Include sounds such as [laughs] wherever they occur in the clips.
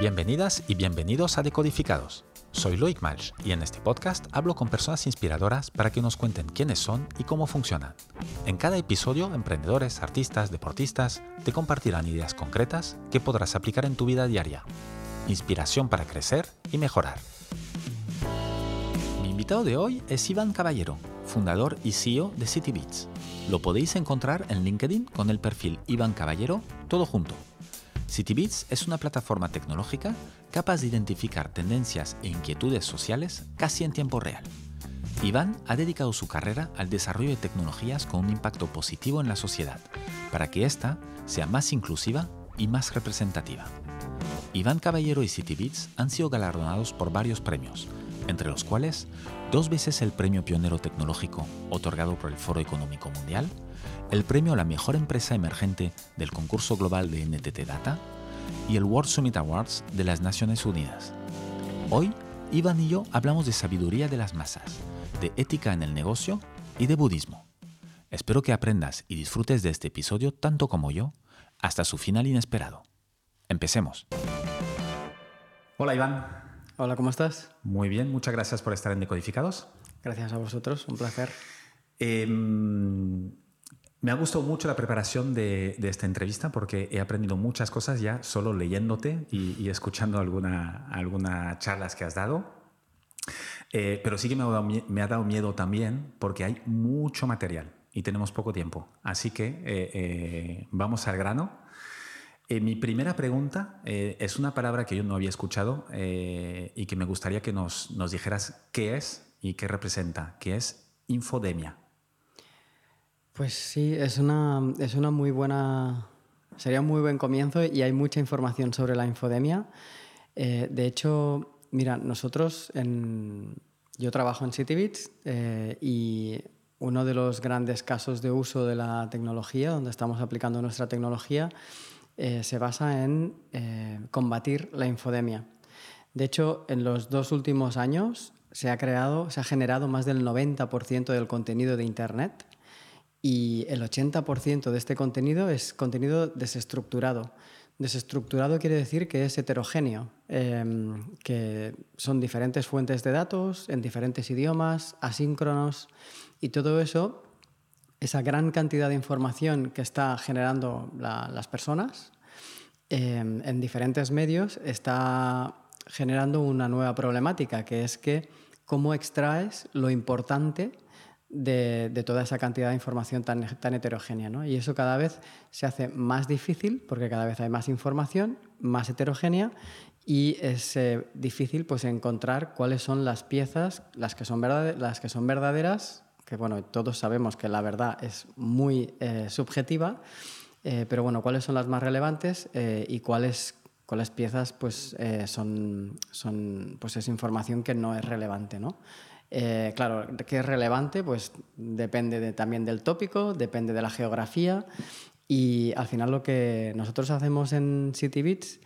Bienvenidas y bienvenidos a Decodificados. Soy Loic Malch y en este podcast hablo con personas inspiradoras para que nos cuenten quiénes son y cómo funcionan. En cada episodio, emprendedores, artistas, deportistas te compartirán ideas concretas que podrás aplicar en tu vida diaria. Inspiración para crecer y mejorar. Mi invitado de hoy es Iván Caballero, fundador y CEO de CityBeats. Lo podéis encontrar en LinkedIn con el perfil Iván Caballero, todo junto. CityBeats es una plataforma tecnológica capaz de identificar tendencias e inquietudes sociales casi en tiempo real. Iván ha dedicado su carrera al desarrollo de tecnologías con un impacto positivo en la sociedad, para que ésta sea más inclusiva y más representativa. Iván Caballero y CityBeats han sido galardonados por varios premios, entre los cuales dos veces el Premio Pionero Tecnológico otorgado por el Foro Económico Mundial, el premio a la mejor empresa emergente del concurso global de NTT Data y el World Summit Awards de las Naciones Unidas. Hoy, Iván y yo hablamos de sabiduría de las masas, de ética en el negocio y de budismo. Espero que aprendas y disfrutes de este episodio tanto como yo, hasta su final inesperado. Empecemos. Hola Iván. Hola, ¿cómo estás? Muy bien, muchas gracias por estar en Decodificados. Gracias a vosotros, un placer. Eh, me ha gustado mucho la preparación de, esta entrevista porque he aprendido muchas cosas ya solo leyéndote y, escuchando algunas alguna charlas que has dado. Eh, pero sí que me ha, dado, miedo también porque hay mucho material y tenemos poco tiempo. Así que eh, eh, vamos al grano. mi primera pregunta es una palabra que yo no había escuchado y que me gustaría que nos, nos dijeras qué es y qué representa, que es infodemia. Pues sí, es una, es una muy buena, sería un muy buen comienzo y hay mucha información sobre la infodemia. Eh, de hecho, mira, nosotros, yo trabajo en CityBits eh, y uno de los grandes casos de uso de la tecnología, donde estamos aplicando nuestra tecnología, eh, se basa en combatir la infodemia. De hecho, en los dos últimos años se ha creado, se ha generado más del 90% del contenido de Internet y el 80% de este contenido es contenido desestructurado. Desestructurado quiere decir que es heterogéneo, em, que son diferentes fuentes de datos en diferentes idiomas, asíncronos, y todo eso, esa gran cantidad de información que está generando las personas em, en diferentes medios, está generando una nueva problemática, que es que cómo extraes lo importante de, toda esa cantidad de información tan, tan heterogénea. ¿no? Y eso cada vez se hace más difícil porque cada vez hay más información, más heterogénea y es eh, difícil pues, encontrar cuáles son las piezas, las que son, las que son verdaderas, que bueno, todos sabemos que la verdad es muy eh, subjetiva, eh, pero bueno, cuáles son las más relevantes y cuáles cuáles piezas pues, son, son pues, es información que no es relevante. ¿no? Eh, claro, ¿qué es relevante? Pues depende también del tópico, depende de la geografía y al final lo que nosotros hacemos en CityBits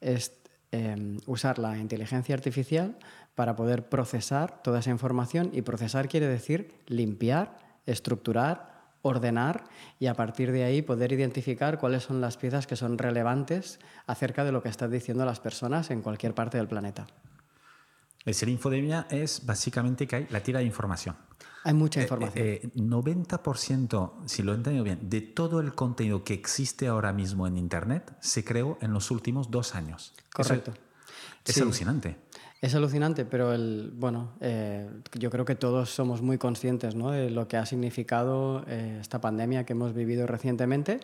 es em, usar la inteligencia artificial para poder procesar toda esa información y procesar quiere decir limpiar, estructurar, ordenar y a partir de ahí poder identificar cuáles son las piezas que son relevantes acerca de lo que están diciendo las personas en cualquier parte del planeta. Ser infodemia es básicamente que hay la tira de información. Hay mucha eh, información. Eh, 90%, si lo he entendido bien, de todo el contenido que existe ahora mismo en Internet se creó en los últimos dos años. Correcto. es alucinante. Es alucinante, pero el, bueno, eh, yo creo que todos somos muy conscientes ¿no? de lo que ha significado eh, esta pandemia que hemos vivido recientemente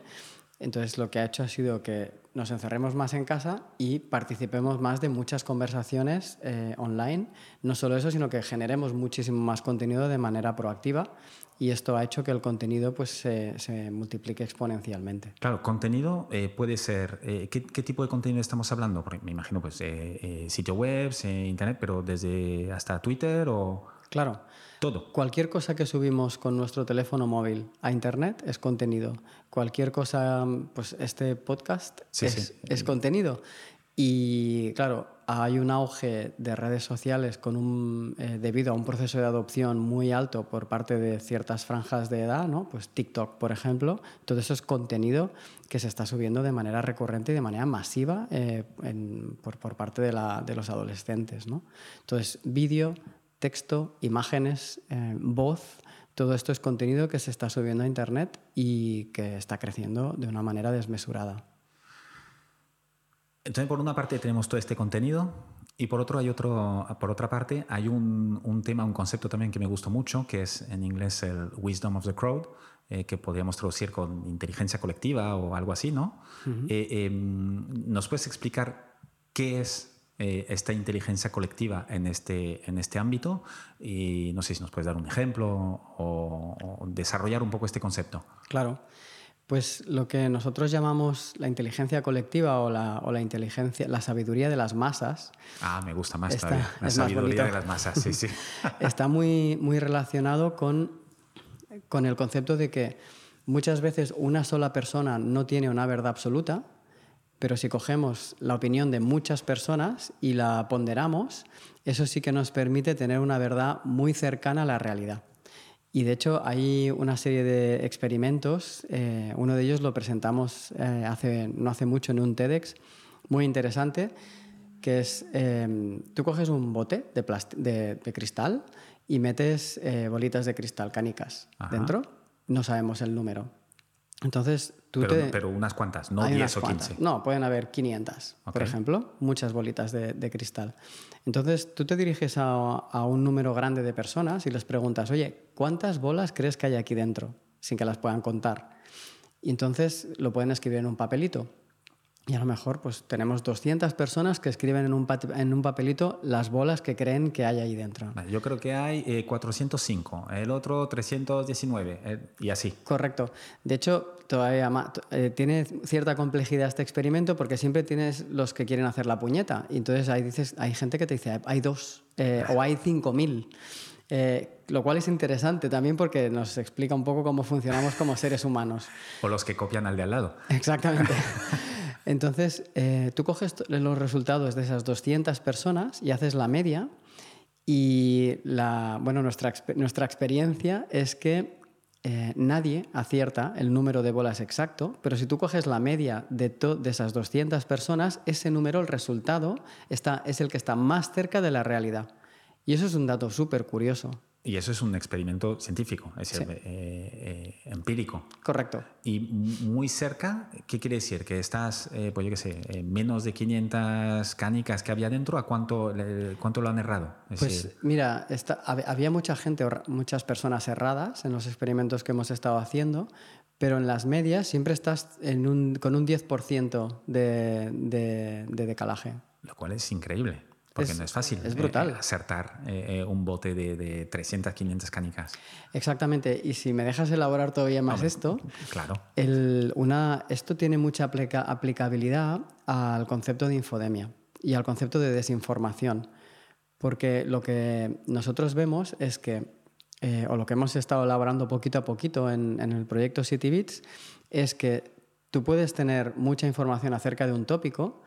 entonces lo que ha hecho ha sido que nos encerremos más en casa y participemos más de muchas conversaciones eh, online. No solo eso, sino que generemos muchísimo más contenido de manera proactiva y esto ha hecho que el contenido pues, se, multiplique exponencialmente. Claro, contenido eh, puede ser... Eh, ¿qué, tipo de contenido estamos hablando? Porque me imagino pues sitio web, internet, pero desde hasta Twitter o... Claro. Todo. Cualquier cosa que subimos con nuestro teléfono móvil a Internet es contenido. Cualquier cosa, pues este podcast es, contenido. Y claro, hay un auge de redes sociales con un, eh, debido a un proceso de adopción muy alto por parte de ciertas franjas de edad, ¿no? pues TikTok, por ejemplo. Todo eso es contenido que se está subiendo de manera recurrente y de manera masiva eh, por, por, parte de, la, de, los adolescentes. ¿no? Entonces, vídeo, texto, imágenes, eh, voz, todo esto es contenido que se está subiendo a Internet y que está creciendo de una manera desmesurada. Entonces, por una parte tenemos todo este contenido y por, otro hay otro, por otra parte hay un, un tema, un concepto también que me gustó mucho, que es en inglés el wisdom of the crowd, eh, que podríamos traducir con inteligencia colectiva o algo así, ¿no? Eh, em, ¿Nos puedes explicar qué es eh, esta inteligencia colectiva en este, en este ámbito? Y no sé si nos puedes dar un ejemplo o, o desarrollar un poco este concepto. Claro. Pues lo que nosotros llamamos la inteligencia colectiva o la, o la inteligencia, la sabiduría de las masas. Ah, me gusta más está, La sabiduría de las masas, sí, sí. [laughs] está muy, muy relacionado con, con el concepto de que muchas veces una sola persona no tiene una verdad absoluta, pero si cogemos la opinión de muchas personas y la ponderamos, eso sí que nos permite tener una verdad muy cercana a la realidad. Y de hecho hay una serie de experimentos, eh, uno de ellos lo presentamos eh, hace, no hace mucho en un TEDx, muy interesante, que es, eh, tú coges un bote de, de, cristal y metes bolitas de cristal, canicas, dentro, no sabemos el número, entonces, tú pero, te... pero unas cuantas, no 10 o 15. No, pueden haber 500, por ejemplo, muchas bolitas de, cristal. Entonces, tú te diriges a, a, un número grande de personas y les preguntas, oye, ¿cuántas bolas crees que hay aquí dentro? Sin que las puedan contar. Y entonces lo pueden escribir en un papelito. Y a lo mejor pues tenemos 200 personas que escriben en un, en un papelito las bolas que creen que hay ahí dentro. Yo creo que hay 405, eh, el otro 319 eh, y así. Correcto. De hecho, todavía eh, tiene cierta complejidad este experimento porque siempre tienes los que quieren hacer la puñeta. Y entonces ahí dices, hay gente que te dice, hay dos o hay 5000. Eh, lo cual es interesante también porque nos explica un poco cómo funcionamos como seres humanos. [laughs] O los que copian al de al lado. Exactamente. [laughs] Entonces, eh, tú coges los resultados de esas 200 personas y haces la media y la, bueno, nuestra, nuestra experiencia es que eh, nadie acierta el número de bolas exacto, pero si tú coges la media de, esas 200 personas, ese número, el resultado, está, es el que está más cerca de la realidad. Y eso es un dato súper curioso. Y eso es un experimento científico, es eh, eh, empírico. Correcto. Y muy cerca, ¿qué quiere decir? Que estás, eh, pues yo qué sé, menos de 500 cánicas que había dentro, ¿a cuánto, cuánto lo han errado? pues mira, había mucha gente, muchas personas erradas en los experimentos que hemos estado haciendo, pero en las medias siempre estás en un, con un 10% de, de, de decalaje. Lo cual es increíble. Porque no es fácil es brutal. Eh, acertar eh, eh, un bote de, de, 300, 500 canicas. Exactamente. Y si me dejas elaborar todavía más esto, claro. El, una, esto tiene mucha aplicabilidad al concepto de infodemia y al concepto de desinformación. Porque lo que nosotros vemos es que, o lo que hemos estado elaborando poquito a poquito en, en el proyecto CityBits, es que tú puedes tener mucha información acerca de un tópico,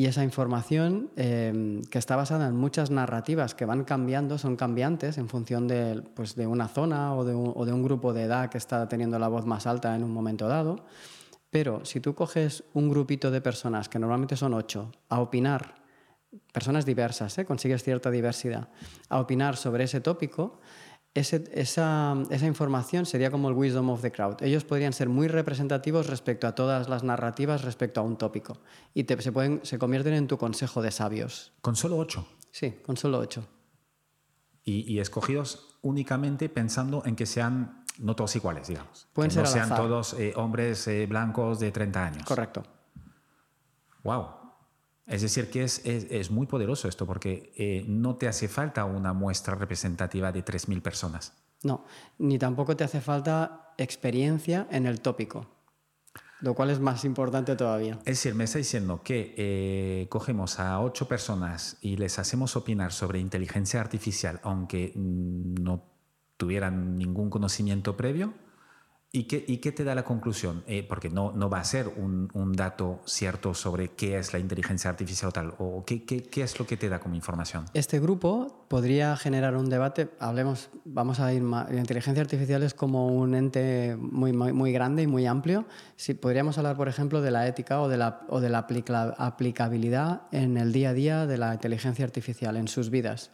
y esa información, em, que está basada en muchas narrativas que van cambiando, son cambiantes en función de, pues, de una zona o de, un, grupo de edad que está teniendo la voz más alta en un momento dado. Pero si tú coges un grupito de personas, que normalmente son ocho, a opinar, personas diversas, ¿eh? consigues cierta diversidad, a opinar sobre ese tópico, esa, información sería como el wisdom of the crowd. Ellos podrían ser muy representativos respecto a todas las narrativas respecto a un tópico y se, pueden, se convierten en tu consejo de sabios. ¿Con solo ocho? Sí, con solo ocho. Y, escogidos únicamente pensando en que sean no todos iguales, digamos. Pueden que ser no sean todos eh, hombres eh, blancos de 30 años. Correcto. Wow. Es decir, que es, es, muy poderoso esto porque eh, no te hace falta una muestra representativa de 3.000 personas. No, ni tampoco te hace falta experiencia en el tópico, lo cual es más importante todavía. Es decir, me está diciendo que eh, cogemos a ocho personas y les hacemos opinar sobre inteligencia artificial, aunque mm, no tuvieran ningún conocimiento previo, ¿Y qué, ¿Y qué, te da la conclusión? Eh, porque no, no va a ser un, un, dato cierto sobre qué es la inteligencia artificial o tal. ¿O qué, qué, qué, es lo que te da como información? Este grupo podría generar un debate. Hablemos, vamos a ir más. La inteligencia artificial es como un ente muy, muy, muy grande y muy amplio. Si podríamos hablar, por ejemplo, de la ética o de la, o de la aplicabilidad en el día a día de la inteligencia artificial, en sus vidas.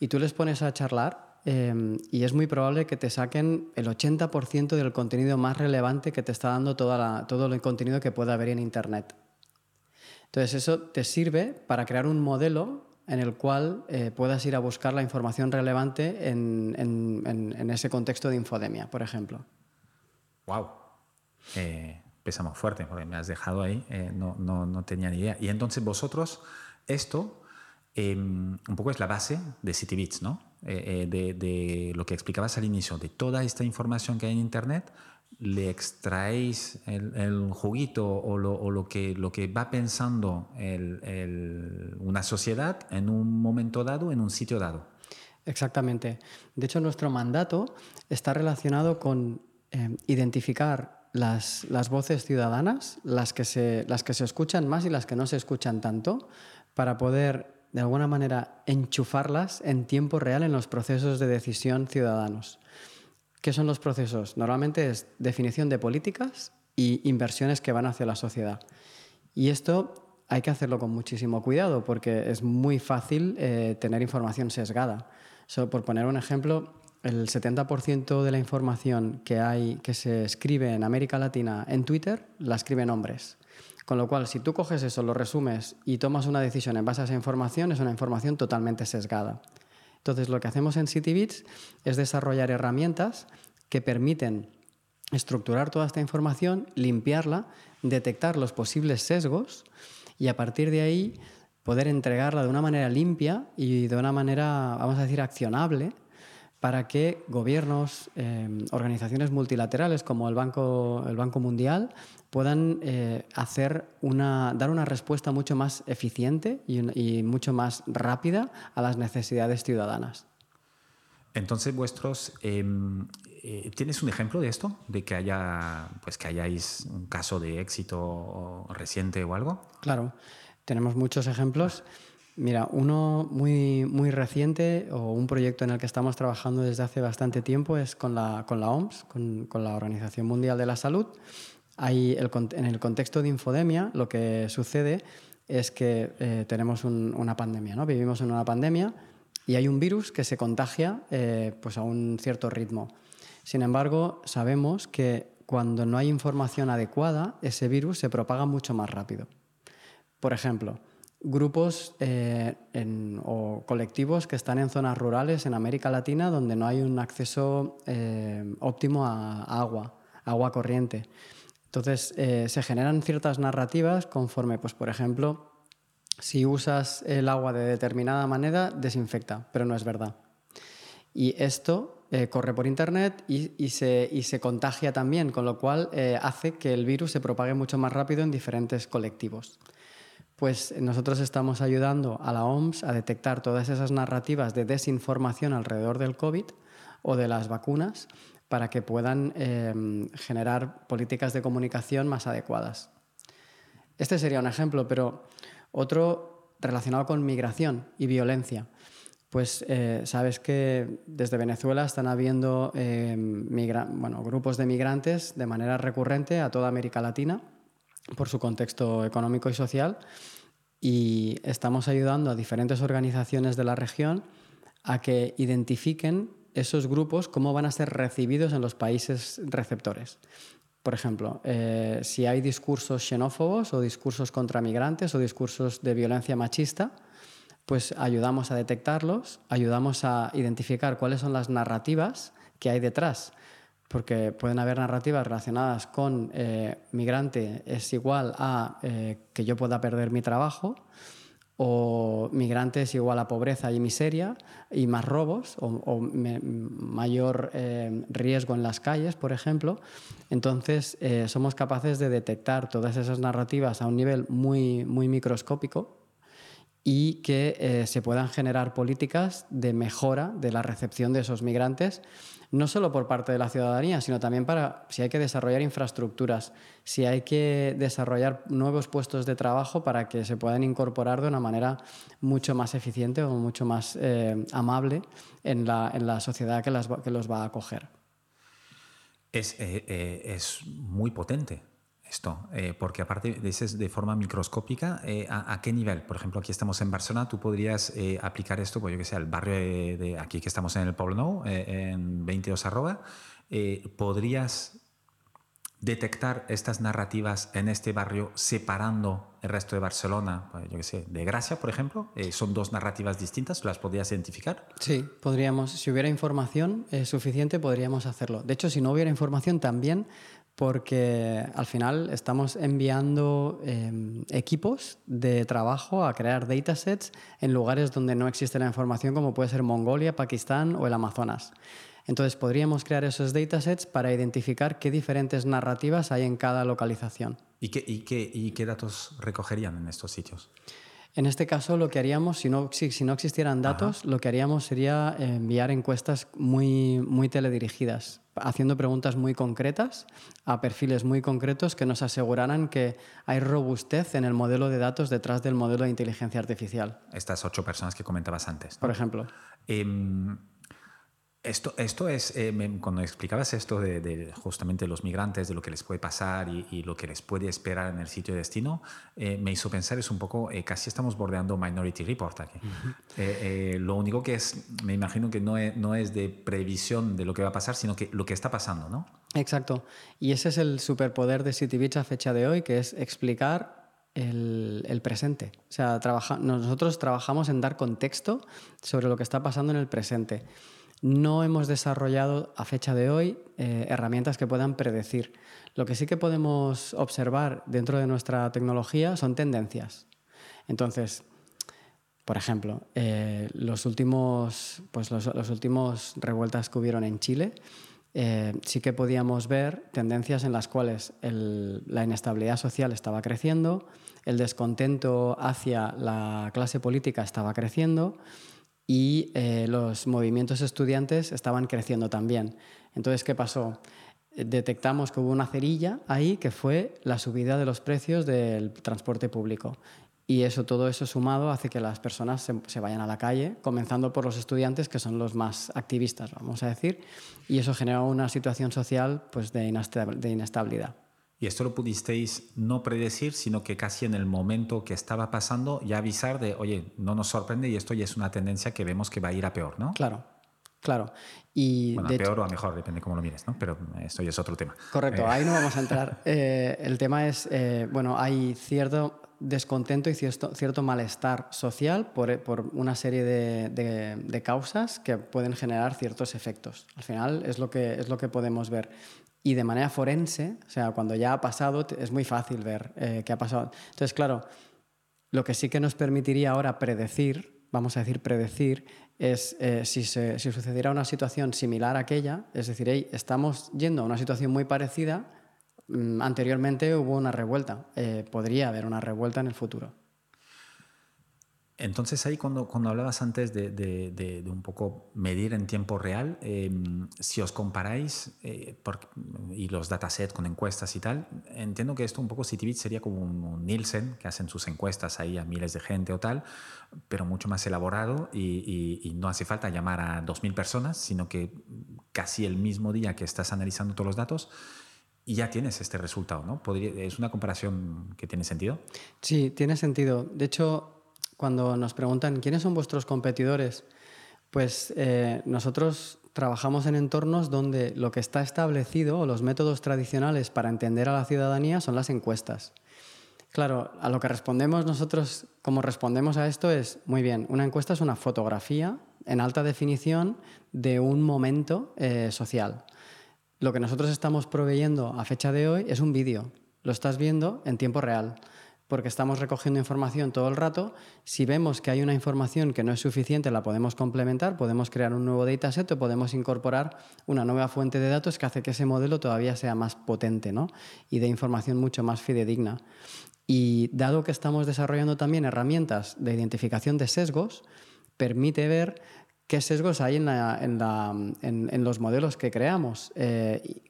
Y tú les pones a charlar Em, y es muy probable que te saquen el 80% del contenido más relevante que te está dando toda todo el contenido que pueda haber en Internet. Entonces eso te sirve para crear un modelo en el cual eh, puedas ir a buscar la información relevante en, en, ese contexto de infodemia, por ejemplo. ¡Wow! Eh, empezamos fuerte, porque me has dejado ahí, eh, no, no, no tenía ni idea. Y entonces vosotros, esto Em, un poco es la base de CityBits, ¿no? Eh, eh, de, lo que explicabas al inicio, de toda esta información que hay en Internet, le extraéis el, juguito o, lo, que, lo que va pensando una sociedad en un momento dado, en un sitio dado. Exactamente. De hecho, nuestro mandato está relacionado con em, identificar las, las, voces ciudadanas, las que, se, las que se escuchan más y las que no se escuchan tanto, para poder de alguna manera, enchufarlas en tiempo real en los procesos de decisión ciudadanos. ¿Qué son los procesos? Normalmente es definición de políticas y inversiones que van hacia la sociedad. Y esto hay que hacerlo con muchísimo cuidado porque es muy fácil eh, tener información sesgada. por poner un ejemplo, el 70% de la información que, hay, que se escribe en América Latina en Twitter la escriben hombres. Con lo cual, si tú coges eso, lo resumes y tomas una decisión en base a esa información, es una información totalmente sesgada. Entonces, lo que hacemos en CityBits es desarrollar herramientas que permiten estructurar toda esta información, limpiarla, detectar los posibles sesgos y a partir de ahí poder entregarla de una manera limpia y de una manera, vamos a decir, accionable para que gobiernos, eh, organizaciones multilaterales como el Banco, el Banco Mundial puedan eh, hacer una, dar una respuesta mucho más eficiente y, mucho más rápida a las necesidades ciudadanas. Entonces, vuestros, em, eh, ¿tienes un ejemplo de esto? De que haya, pues que hayáis un caso de éxito reciente o algo. Claro, tenemos muchos ejemplos. Mira, uno muy, muy reciente o un proyecto en el que estamos trabajando desde hace bastante tiempo es con la, con la OMS, con, con la Organización Mundial de la Salud. En el contexto de infodemia lo que sucede es que eh, tenemos una pandemia, ¿no? vivimos en una pandemia y hay un virus que se contagia eh, pues a un cierto ritmo. Sin embargo, sabemos que cuando no hay información adecuada, ese virus se propaga mucho más rápido. Por ejemplo, grupos eh, o colectivos que están en zonas rurales en América Latina donde no hay un acceso óptimo a, agua, agua corriente. Entonces eh, se generan ciertas narrativas conforme, pues por ejemplo, si usas el agua de determinada manera, desinfecta, pero no es verdad. Y esto corre por Internet y, se, y, se, contagia también, con lo cual hace que el virus se propague mucho más rápido en diferentes colectivos pues nosotros estamos ayudando a la OMS a detectar todas esas narrativas de desinformación alrededor del COVID o de las vacunas para que puedan em, generar políticas de comunicación más adecuadas. Este sería un ejemplo, pero otro relacionado con migración y violencia. Pues eh, sabes que desde Venezuela están habiendo em, grupos de migrantes de manera recurrente a toda América Latina por su contexto económico y social y estamos ayudando a diferentes organizaciones de la región a que identifiquen esos grupos, cómo van a ser recibidos en los países receptores. Por ejemplo, eh, si hay discursos xenófobos o discursos contra migrantes o discursos de violencia machista, pues ayudamos a detectarlos, ayudamos a identificar cuáles son las narrativas que hay detrás porque pueden haber narrativas relacionadas con eh, migrante es igual a eh, que yo pueda perder mi trabajo, o migrante es igual a pobreza y miseria y más robos o, mayor eh, riesgo en las calles, por ejemplo. Entonces, somos capaces de detectar todas esas narrativas a un nivel muy, muy microscópico y que eh, se puedan generar políticas de mejora de la recepción de esos migrantes, no solo por parte de la ciudadanía, sino también para si hay que desarrollar infraestructuras, si hay que desarrollar nuevos puestos de trabajo para que se puedan incorporar de una manera mucho más eficiente o mucho más eh, amable en la, en la, sociedad que, las, que, los va a acoger. Es, eh, es muy potente esto? Eh, porque aparte dices de forma microscópica, eh, ¿a, qué nivel? Por ejemplo, aquí estamos en Barcelona, tú podrías eh, aplicar esto, pues yo que sé, al barrio de, aquí que estamos en el Pablo Nou, en 22 arroba, ¿podrías detectar estas narrativas en este barrio separando el resto de Barcelona, pues yo que sé, de Gracia, por ejemplo? ¿Son dos narrativas distintas? ¿Las podrías identificar? Sí, podríamos. Si hubiera información suficiente, podríamos hacerlo. De hecho, si no hubiera información, también porque al final estamos enviando em, equipos de trabajo a crear datasets en lugares donde no existe la información, como puede ser Mongolia, Pakistán o el Amazonas. Entonces podríamos crear esos datasets para identificar qué diferentes narrativas hay en cada localización. ¿Y qué, y qué datos recogerían en estos sitios? En este caso, lo que haríamos, si no, si, no existieran datos, lo que haríamos sería enviar encuestas muy, muy teledirigidas, haciendo preguntas muy concretas a perfiles muy concretos que nos aseguraran que hay robustez en el modelo de datos detrás del modelo de inteligencia artificial. Estas ocho personas que comentabas antes. Por ejemplo. Em, esto, esto es, eh, cuando explicabas esto de, justamente los migrantes, de lo que les puede pasar y, lo que les puede esperar en el sitio de destino, eh, me hizo pensar es un poco, eh, casi estamos bordeando Minority Report aquí. lo único que es, me imagino que no es, no es de previsión de lo que va a pasar, sino que lo que está pasando, ¿no? Exacto. Y ese es el superpoder de CityBeach a fecha de hoy, que es explicar el, el, presente. O sea, trabaja, nosotros trabajamos en dar contexto sobre lo que está pasando en el presente no hemos desarrollado a fecha de hoy eh, herramientas que puedan predecir. Lo que sí que podemos observar dentro de nuestra tecnología son tendencias. Entonces, por ejemplo, eh, los, últimos, pues los, últimos revueltas que hubieron en Chile, eh, sí que podíamos ver tendencias en las cuales la inestabilidad social estaba creciendo, el descontento hacia la clase política estaba creciendo y eh, los movimientos estudiantes estaban creciendo también. Entonces, ¿qué pasó? Detectamos que hubo una cerilla ahí que fue la subida de los precios del transporte público. Y eso, todo eso sumado hace que las personas se, se, vayan a la calle, comenzando por los estudiantes, que son los más activistas, vamos a decir, y eso genera una situación social pues, de, inestabilidad. Y esto lo pudisteis no predecir, sino que casi en el momento que estaba pasando ya avisar de, oye, no nos sorprende y esto ya es una tendencia que vemos que va a ir a peor, ¿no? Claro, claro. Y bueno, a peor o a mejor, depende cómo lo mires, ¿no? Pero esto ya es otro tema. Correcto, eh. ahí no vamos a [laughs] entrar. Eh, el tema es, eh, bueno, hay cierto descontento y cierto, cierto malestar social por, por una serie de, de, de, causas que pueden generar ciertos efectos. Al final es lo que, es lo que podemos ver. Y de manera forense, o sea, cuando ya ha pasado, es muy fácil ver eh, qué ha pasado. Entonces, claro, lo que sí que nos permitiría ahora predecir, vamos a decir predecir, es eh, si, se, si, sucediera una situación similar a aquella, es decir, estamos yendo a una situación muy parecida, mm, anteriormente hubo una revuelta, eh, podría haber una revuelta en el futuro. Entonces ahí cuando, cuando hablabas antes de, de, un poco medir en tiempo real, em, si os comparáis eh, y los datasets con encuestas y tal, entiendo que esto un poco CityBit sería como un, Nielsen, que hacen sus encuestas ahí a miles de gente o tal, pero mucho más elaborado y, y no hace falta llamar a 2.000 personas, sino que casi el mismo día que estás analizando todos los datos, y ya tienes este resultado, ¿no? ¿Es una comparación que tiene sentido? Sí, tiene sentido. De hecho, cuando nos preguntan quiénes son vuestros competidores, pues eh, nosotros trabajamos en entornos donde lo que está establecido o los métodos tradicionales para entender a la ciudadanía son las encuestas. Claro, a lo que respondemos nosotros, como respondemos a esto es, muy bien, una encuesta es una fotografía en alta definición de un momento eh, social. Lo que nosotros estamos proveyendo a fecha de hoy es un vídeo, lo estás viendo en tiempo real. Porque estamos recogiendo información todo el rato. Si vemos que hay una información que no es suficiente, la podemos complementar, podemos crear un nuevo dataset o podemos incorporar una nueva fuente de datos que hace que ese modelo todavía sea más potente ¿no? y de información mucho más fidedigna. Y dado que estamos desarrollando también herramientas de identificación de sesgos, permite ver qué sesgos hay en, los modelos que creamos eh,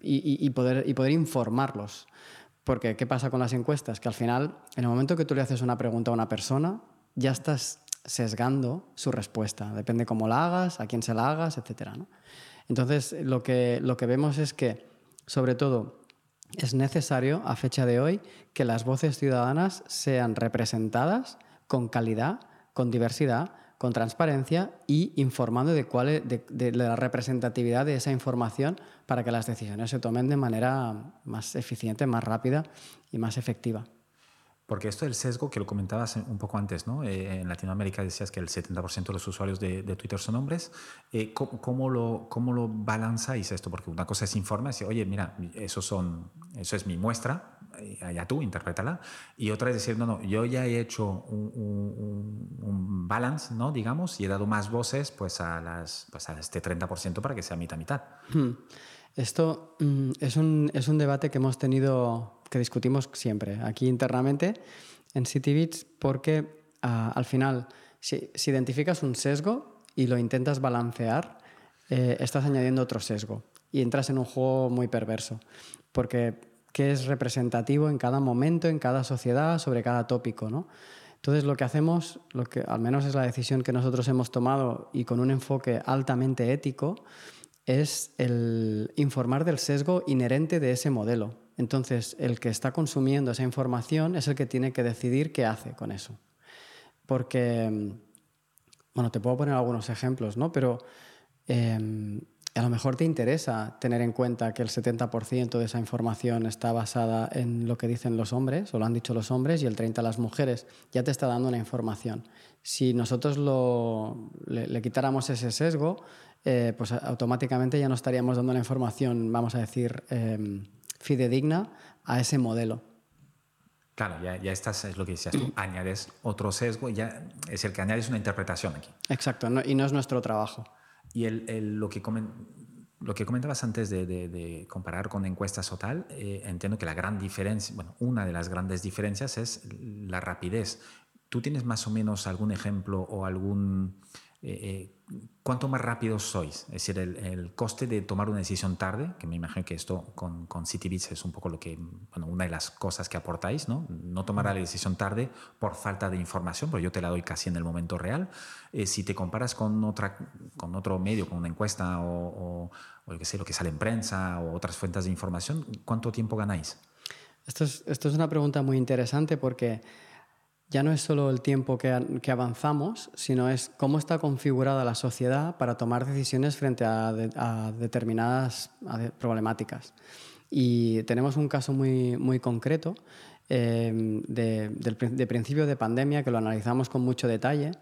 y, poder, y poder informarlos. Porque, ¿qué pasa con las encuestas? Que al final, en el momento que tú le haces una pregunta a una persona, ya estás sesgando su respuesta. Depende cómo la hagas, a quién se la hagas, etc. Entonces, lo que, lo que vemos es que, sobre todo, es necesario, a fecha de hoy, que las voces ciudadanas sean representadas con calidad, con diversidad, con transparencia y informando de, cuál es, de, la representatividad de esa información para que las decisiones se tomen de manera más eficiente, más rápida y más efectiva. Porque esto del sesgo, que lo comentabas un poco antes, ¿no? Eh, en Latinoamérica decías que el 70% de los usuarios de, Twitter son hombres. Eh, ¿cómo, lo, ¿Cómo lo balanzáis esto? Porque una cosa es informar, y decir, oye, mira, eso, son, eso es mi muestra, allá tú, interprétala. Y otra es decir, no, no, yo ya he hecho un, balance, ¿no? Digamos, y he dado más voces pues, a, las, pues, a este 30% para que sea mitad-mitad. Hmm. Esto mm, es, un, es un debate que hemos tenido que discutimos siempre aquí internamente en CityBits porque ah, al final, si, identificas un sesgo y lo intentas balancear, eh, estás añadiendo otro sesgo y entras en un juego muy perverso. Porque qué es representativo en cada momento, en cada sociedad, sobre cada tópico, ¿no? Entonces lo que hacemos, lo que al menos es la decisión que nosotros hemos tomado y con un enfoque altamente ético, es el informar del sesgo inherente de ese modelo. Entonces, el que está consumiendo esa información es el que tiene que decidir qué hace con eso. Porque, bueno, te puedo poner algunos ejemplos, ¿no? Pero em, a lo mejor te interesa tener en cuenta que el 70% de esa información está basada en lo que dicen los hombres, o lo han dicho los hombres, y el 30% las mujeres. Ya te está dando una información. Si nosotros le, quitáramos ese sesgo, eh, pues automáticamente ya no estaríamos dando la información, vamos a decir, em, fidedigna a ese modelo. Claro, ya, ya estás, es lo que decías tú, [clears throat] añades otro sesgo, ya es el que añades una interpretación aquí. Exacto, y no es nuestro trabajo. Y el, lo, que lo que comentabas antes de, comparar con encuestas o tal, eh, entiendo que la gran diferencia, bueno, una de las grandes diferencias es la rapidez. ¿Tú tienes más o menos algún ejemplo o algún eh, eh, ¿cuánto más rápido sois? Es decir, el, coste de tomar una decisión tarde, que me imagino que esto con, con CityBits es un poco lo que, bueno, una de las cosas que aportáis, ¿no? No tomar la decisión tarde por falta de información, pero yo te la doy casi en el momento real. Eh, si te comparas con, otra, con otro medio, con una encuesta o, o, o sé, lo que sale en prensa o otras fuentes de información, ¿cuánto tiempo ganáis? Esto es, esto es una pregunta muy interesante porque ya no es solo el tiempo que, avanzamos, sino es cómo está configurada la sociedad para tomar decisiones frente a, determinadas problemáticas. Y tenemos un caso muy, muy concreto em, de, principio de pandemia que lo analizamos con mucho detalle,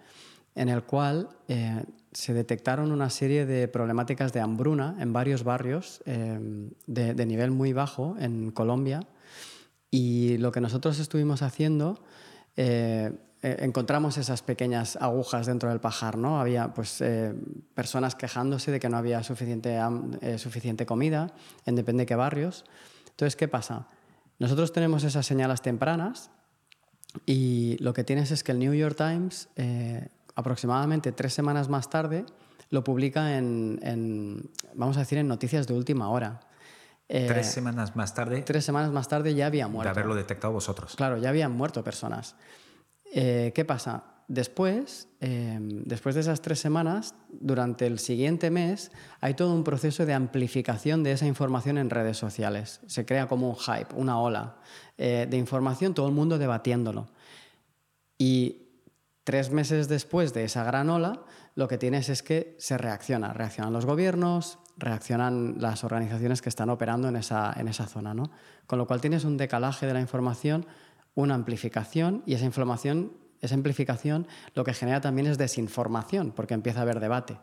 en el cual eh, se detectaron una serie de problemáticas de hambruna en varios barrios de, de nivel muy bajo en Colombia. Y lo que nosotros estuvimos haciendo eh, eh, encontramos esas pequeñas agujas dentro del pajar, ¿no? Había pues, eh, personas quejándose de que no había suficiente, suficiente comida en depende de qué barrios. Entonces, ¿qué pasa? Nosotros tenemos esas señales tempranas y lo que tienes es que el New York Times, aproximadamente tres semanas más tarde, lo publica en, en, vamos a decir, en noticias de última hora. Tres semanas más tarde. Tres semanas más tarde ya había muerto. De haberlo detectado vosotros. Claro, ya habían muerto personas. Eh, ¿Qué pasa? Después, em, después de esas tres semanas, durante el siguiente mes, hay todo un proceso de amplificación de esa información en redes sociales. Se crea como un hype, una ola eh, de información, todo el mundo debatiéndolo. Y tres meses después de esa gran ola, lo que tienes es que se reacciona. Reaccionan los gobiernos, reaccionan las organizaciones que están operando en esa, en esa zona. ¿no? Con lo cual tienes un decalaje de la información, una amplificación y esa información, esa amplificación lo que genera también es desinformación porque empieza a haber debate.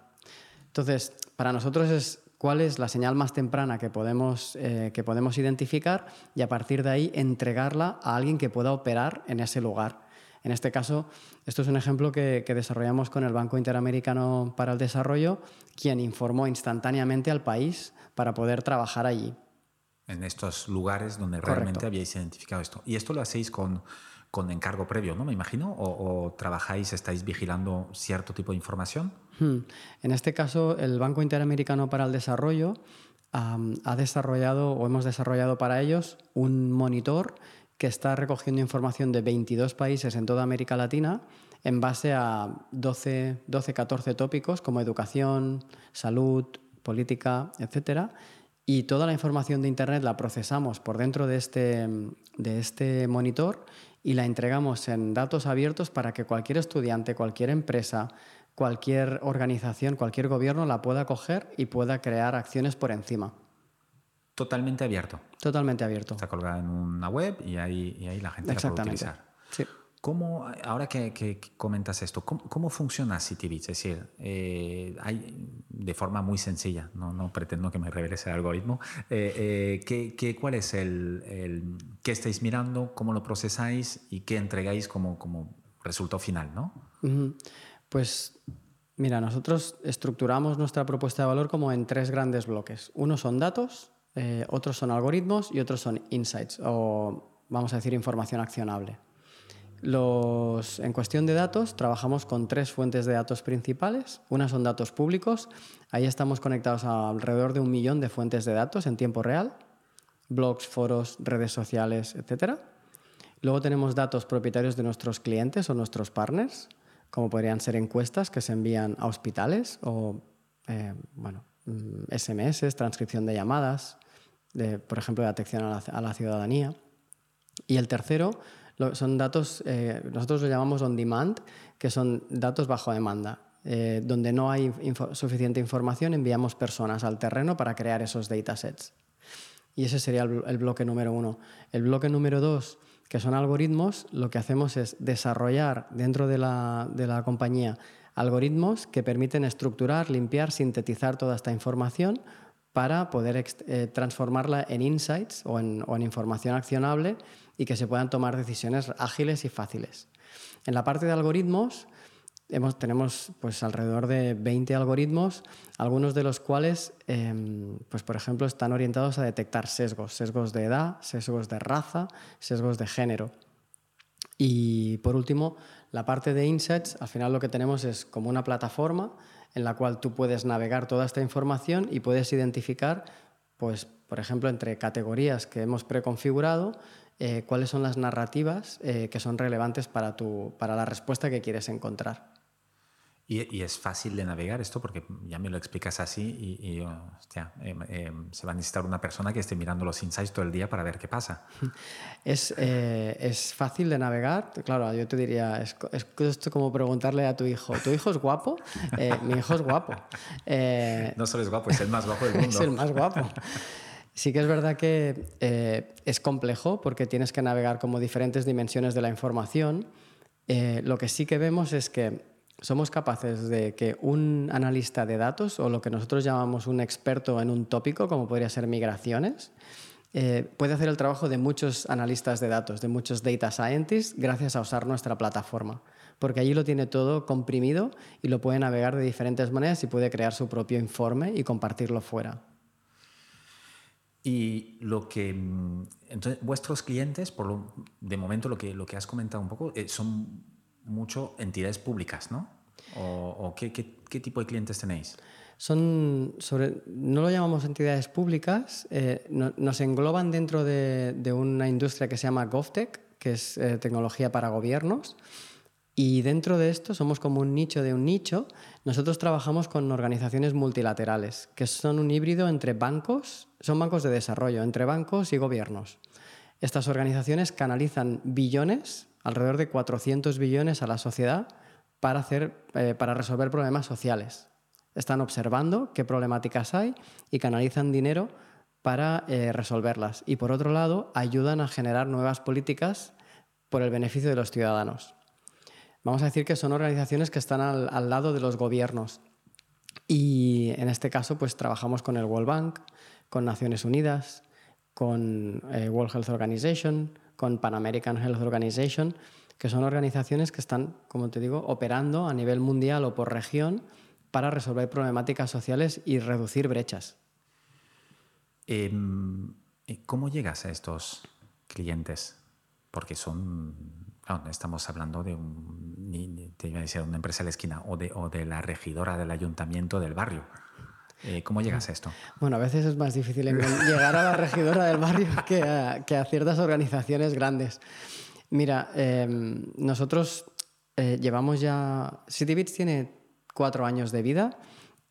Entonces, para nosotros es cuál es la señal más temprana que podemos, eh, que podemos identificar y a partir de ahí entregarla a alguien que pueda operar en ese lugar. En este caso, esto es un ejemplo que, desarrollamos con el Banco Interamericano para el Desarrollo, quien informó instantáneamente al país para poder trabajar allí. En estos lugares donde realmente habíais identificado esto. Y esto lo hacéis con, con encargo previo, ¿no? Me imagino. O, trabajáis, estáis vigilando cierto tipo de información. Hmm. En este caso, el Banco Interamericano para el Desarrollo ha desarrollado o hemos desarrollado para ellos un monitor que está recogiendo información de 22 países en toda América Latina en base a 12, 12 14 tópicos como educación, salud, política, etc. Y toda la información de Internet la procesamos por dentro de este, de este monitor y la entregamos en datos abiertos para que cualquier estudiante, cualquier empresa, cualquier organización, cualquier gobierno la pueda coger y pueda crear acciones por encima. Totalmente abierto. Totalmente abierto. Está colgada en una web y ahí, y ahí la gente la puede utilizar. Sí. ¿Cómo, ahora que, comentas esto, ¿cómo, funciona CityBits? Es decir, eh, hay, de forma muy sencilla, no, no pretendo que me reveles el algoritmo, eh, eh, ¿qué, cuál es el, el, qué estáis mirando, cómo lo procesáis y qué entregáis como, como resultado final? ¿no? Pues mira, nosotros estructuramos nuestra propuesta de valor como en tres grandes bloques. Uno son datos, eh, otros son algoritmos y otros son insights o vamos a decir información accionable. Los, en cuestión de datos, trabajamos con tres fuentes de datos principales. Una son datos públicos. Ahí estamos conectados a alrededor de un millón de fuentes de datos en tiempo real. Blogs, foros, redes sociales, etc. Luego tenemos datos propietarios de nuestros clientes o nuestros partners, como podrían ser encuestas que se envían a hospitales o eh, bueno, SMS, mm, transcripción de llamadas, por ejemplo, de atención a la, ciudadanía. Y el tercero son datos, eh, nosotros lo llamamos on demand, que son datos bajo demanda. Eh, donde no hay suficiente información, enviamos personas al terreno para crear esos datasets. Y ese sería el, bloque número uno. El bloque número dos, que son algoritmos, lo que hacemos es desarrollar dentro de la, de la compañía algoritmos que permiten estructurar, limpiar, sintetizar toda esta información para poder eh, transformarla en insights o en, información accionable y que se puedan tomar decisiones ágiles y fáciles. En la parte de algoritmos, tenemos pues, alrededor de 20 algoritmos, algunos de los cuales, em, pues, por ejemplo, están orientados a detectar sesgos, sesgos de edad, sesgos de raza, sesgos de género. Y por último, la parte de insights, al final lo que tenemos es como una plataforma en la cual tú puedes navegar toda esta información y puedes identificar, pues, por ejemplo, entre categorías que hemos preconfigurado, eh, cuáles son las narrativas eh, que son relevantes para, tu, para la respuesta que quieres encontrar. Y, es fácil de navegar esto porque ya me lo explicas así y, hostia, em, em, se va a necesitar una persona que esté mirando los insights todo el día para ver qué pasa. [laughs] Es, eh, es fácil de navegar. Claro, yo te diría, es, es, como preguntarle a tu hijo, ¿tu hijo es guapo? Eh, mi hijo es guapo. [laughs] Eh, no solo es guapo, es el más guapo del mundo. [laughs] es el más guapo. Sí que es verdad que es complejo porque tienes que navegar como diferentes dimensiones de la información. lo que sí que vemos es que somos capaces de que un analista de datos o lo que nosotros llamamos un experto en un tópico, como podría ser migraciones, eh, puede hacer el trabajo de muchos analistas de datos, de muchos data scientists, gracias a usar nuestra plataforma. Porque allí lo tiene todo comprimido y lo puede navegar de diferentes maneras y puede crear su propio informe y compartirlo fuera. Y lo que. Mm, entonces, vuestros clientes, por lo, de momento, lo que, lo que has comentado un poco, eh, son mucho entidades públicas, ¿no? ¿O, qué, tipo de clientes tenéis? Son sobre, no lo llamamos entidades públicas, eh, nos engloban dentro de, una industria que se llama GovTech, que es eh, tecnología para gobiernos. Y dentro de esto somos como un nicho de un nicho. Nosotros trabajamos con organizaciones multilaterales, que son un híbrido entre bancos, son bancos de desarrollo, entre bancos y gobiernos. Estas organizaciones canalizan billones alrededor de 400 billones a la sociedad para, hacer, eh, para resolver problemas sociales. Están observando qué problemáticas hay y canalizan dinero para eh, resolverlas. Y por otro lado, ayudan a generar nuevas políticas por el beneficio de los ciudadanos. Vamos a decir que son organizaciones que están al, lado de los gobiernos Y en este caso, pues trabajamos con el World Bank, con Naciones Unidas, con eh, World Health Organization, con Pan American Health Organization, que son organizaciones que están, como te digo, operando a nivel mundial o por región para resolver problemáticas sociales y reducir brechas. Em, ¿Cómo llegas a estos clientes? Porque son, estamos hablando de un, a decir, una empresa de la esquina o de, o de la regidora del ayuntamiento del barrio. Eh, ¿Cómo llegas a esto? Bueno, a veces es más difícil [laughs] llegar a la regidora del barrio que a, ciertas organizaciones grandes. Mira, em, nosotros eh, llevamos ya... CityBits tiene cuatro años de vida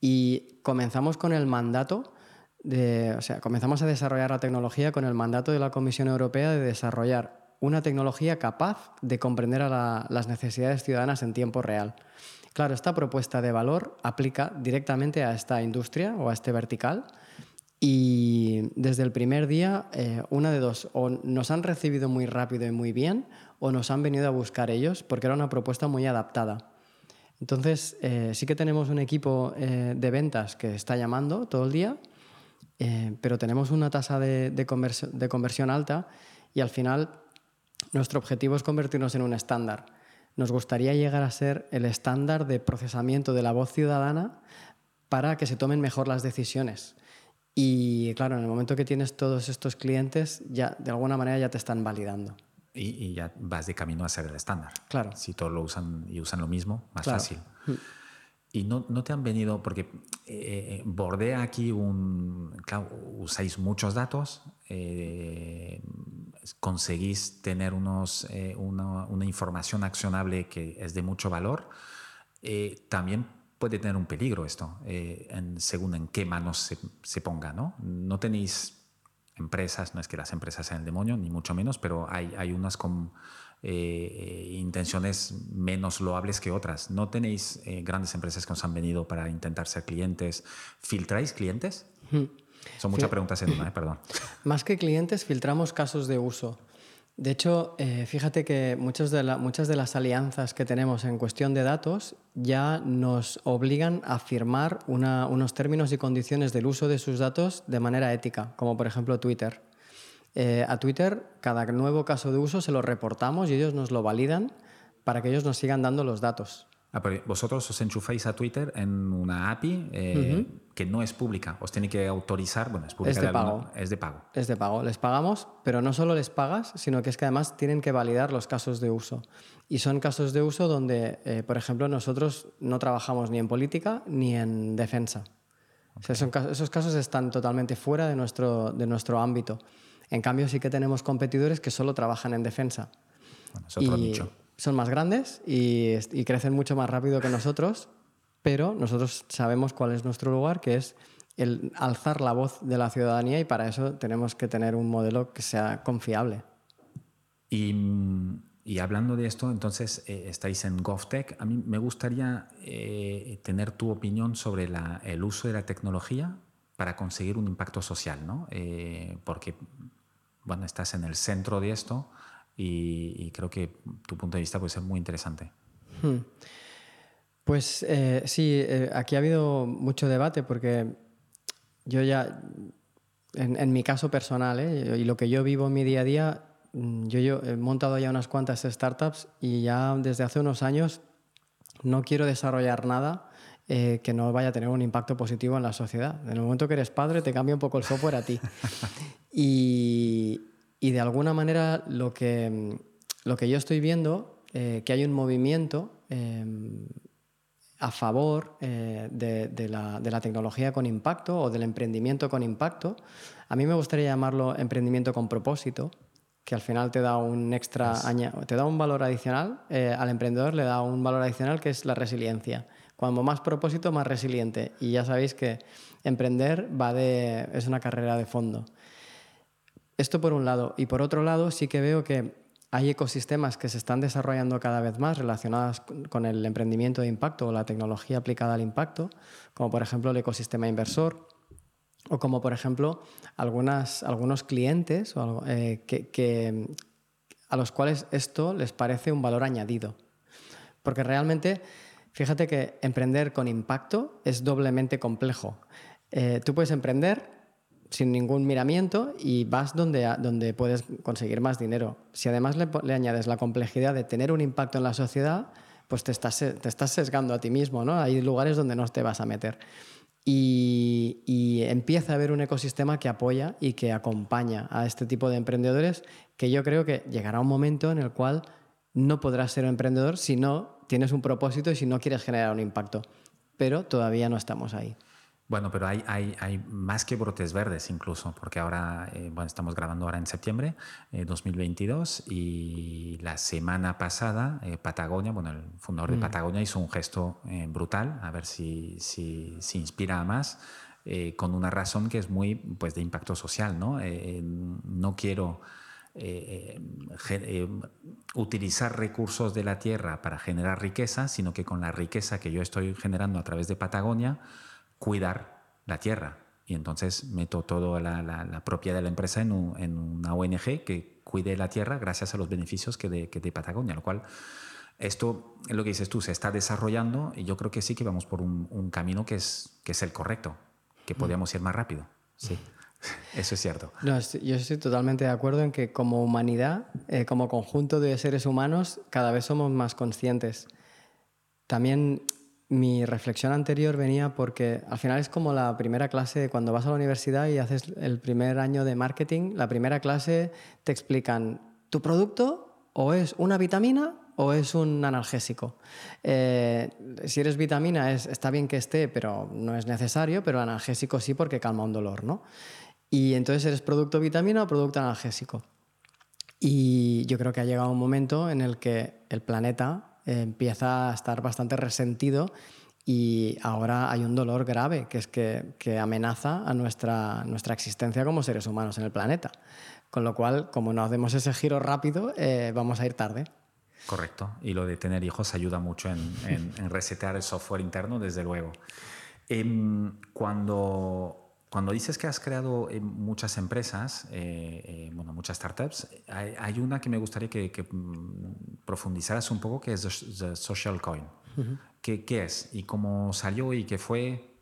y comenzamos con el mandato de, o sea, comenzamos a desarrollar la tecnología con el mandato de la Comisión Europea de desarrollar una tecnología capaz de comprender a las necesidades ciudadanas en tiempo real. Claro, esta propuesta de valor aplica directamente a esta industria o a este vertical y desde el primer día, eh, una de dos, o nos han recibido muy rápido y muy bien o nos han venido a buscar ellos porque era una propuesta muy adaptada. Entonces, eh, sí que tenemos un equipo eh, de ventas que está llamando todo el día, pero tenemos una tasa de, de conversión alta y al final nuestro objetivo es convertirnos en un estándar nos gustaría llegar a ser el estándar de procesamiento de la voz ciudadana para que se tomen mejor las decisiones. Y claro, en el momento que tienes todos estos clientes, ya de alguna manera ya te están validando. Y, ya vas de camino a ser el estándar. Claro. Si todos lo usan y usan lo mismo, más fácil. Mm. Y no, no, te han venido, porque eh, bordea aquí un. Claro, usáis muchos datos, eh, conseguís tener unos, eh, una, una, información accionable que es de mucho valor, eh, también puede tener un peligro esto, en, según en qué manos se, se, ponga. ¿no? no tenéis empresas, no es que las empresas sean el demonio, ni mucho menos, pero hay, hay unas con eh, intenciones menos loables que otras. ¿No tenéis eh, grandes empresas que os han venido para intentar ser clientes? ¿Filtráis clientes? Son muchas preguntas en una, ¿eh? perdón. [laughs] Más que clientes, filtramos casos de uso. De hecho, fíjate que muchas de, muchas de las alianzas que tenemos en cuestión de datos ya nos obligan a firmar unos términos y condiciones del uso de sus datos de manera ética, como por ejemplo Twitter. Eh, a Twitter, cada nuevo caso de uso se lo reportamos y ellos nos lo validan para que ellos nos sigan dando los datos. Ah, vosotros os enchufáis a Twitter en una API eh, que no es pública, os tiene que autorizar, bueno, es pública. Es de, pago. es de pago. Es de pago, les pagamos, pero no solo les pagas, sino que es que además tienen que validar los casos de uso. Y son casos de uso donde, eh, por ejemplo, nosotros no trabajamos ni en política ni en defensa. esos casos están totalmente fuera de nuestro, de nuestro ámbito. En cambio, sí que tenemos competidores que solo trabajan en defensa. y Son más grandes y, crecen mucho más rápido que nosotros, pero nosotros sabemos cuál es nuestro lugar, que es el alzar la voz de la ciudadanía y para eso tenemos que tener un modelo que sea confiable. Y, hablando de esto, entonces eh, estáis en GovTech. A mí me gustaría eh, tener tu opinión sobre el uso de la tecnología para conseguir un impacto social, ¿no? Eh, porque bueno, estás en el centro de esto y, creo que tu punto de vista puede ser muy interesante. Hmm. Pues eh, sí, eh, aquí ha habido mucho debate porque yo ya, en, mi caso personal eh, y lo que yo vivo en mi día a día, mm, yo, yo he montado ya unas cuantas startups y ya desde hace unos años no quiero desarrollar nada que no vaya a tener un impacto positivo en la sociedad. En el momento que eres padre, te cambia un poco el software a ti. [laughs] Y, y de alguna manera lo que, lo que yo estoy viendo, eh, que hay un movimiento eh, a favor eh, de, de, la, de, la, tecnología con impacto o del emprendimiento con impacto. A mí me gustaría llamarlo emprendimiento con propósito, que al final te da un extra, te da un valor adicional, al emprendedor le da un valor adicional que es la resiliencia. Cuando más propósito, más resiliente. Y ya sabéis que emprender va de, es una carrera de fondo. Esto por un lado. Y por otro lado, sí que veo que hay ecosistemas que se están desarrollando cada vez más relacionados con el emprendimiento de impacto o la tecnología aplicada al impacto, como por ejemplo el ecosistema inversor o como por ejemplo algunos clientes eh, que, a los cuales esto les parece un valor añadido. Porque realmente Fíjate que emprender con impacto es doblemente complejo. Eh, tú puedes emprender sin ningún miramiento y vas donde, donde puedes conseguir más dinero. Si además le, añades la complejidad de tener un impacto en la sociedad, pues te estás, te estás sesgando a ti mismo, ¿no? Hay lugares donde no te vas a meter. Y, y, empieza a haber un ecosistema que apoya y que acompaña a este tipo de emprendedores que yo creo que llegará un momento en el cual no podrás ser un emprendedor si no tienes un propósito y si no quieres generar un impacto. Pero todavía no estamos ahí. Bueno, pero hay, hay, hay, más que brotes verdes incluso, porque ahora, eh, bueno, estamos grabando ahora en septiembre eh, 2022 y la semana pasada eh, Patagonia, bueno, el fundador de mm. Patagonia hizo un gesto eh, brutal, a ver si, si, si inspira a más, eh, con una razón que es muy pues, de impacto social, ¿no? no quiero... utilizar recursos de la tierra para generar riqueza, sino que con la riqueza que yo estoy generando a través de Patagonia, cuidar la tierra. Y entonces meto toda la, la, propiedad de la empresa en, una ONG que cuide la tierra gracias a los beneficios que de, que de Patagonia, lo cual esto es lo que dices tú, se está desarrollando y yo creo que sí que vamos por un, camino que es, que es el correcto, que podríamos ir más rápido. Sí. [laughs] Eso es cierto. No, yo estoy totalmente de acuerdo en que como humanidad, eh, como conjunto de seres humanos, cada vez somos más conscientes. También mi reflexión anterior venía porque al final es como la primera clase, cuando vas a la universidad y haces el primer año de marketing, la primera clase te explican, ¿tu producto o es una vitamina o es un analgésico? Eh, si eres vitamina, es, está bien que esté, pero no es necesario, pero analgésico sí porque calma un dolor, ¿no? Y entonces eres producto vitamina o producto analgésico. Y yo creo que ha llegado un momento en el que el planeta empieza a estar bastante resentido y ahora hay un dolor grave, que es que, que, amenaza a nuestra, nuestra existencia como seres humanos en el planeta. Con lo cual, como no hacemos ese giro rápido, eh, vamos a ir tarde. Correcto. Y lo de tener hijos ayuda mucho en, resetear el software interno, desde luego. Eh, cuando cuando dices que has creado eh, muchas empresas, eh, eh, bueno, muchas startups, hay, una que me gustaría que, mm, profundizaras un poco, que es The, Social Coin. ¿Qué, ¿Qué, es y cómo salió y qué fue?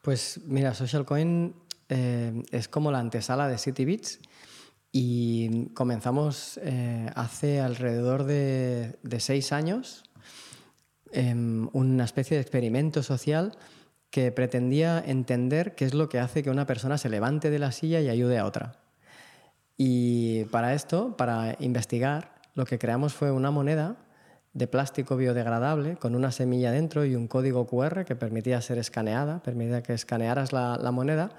Pues mira, Social Coin es como la antesala de CityBits y comenzamos hace alrededor de, de seis años em, una especie de experimento social que pretendía entender qué es lo que hace que una persona se levante de la silla y ayude a otra. Y para esto, para investigar, lo que creamos fue una moneda de plástico biodegradable con una semilla dentro y un código QR que permitía ser escaneada, permitía que escanearas la, moneda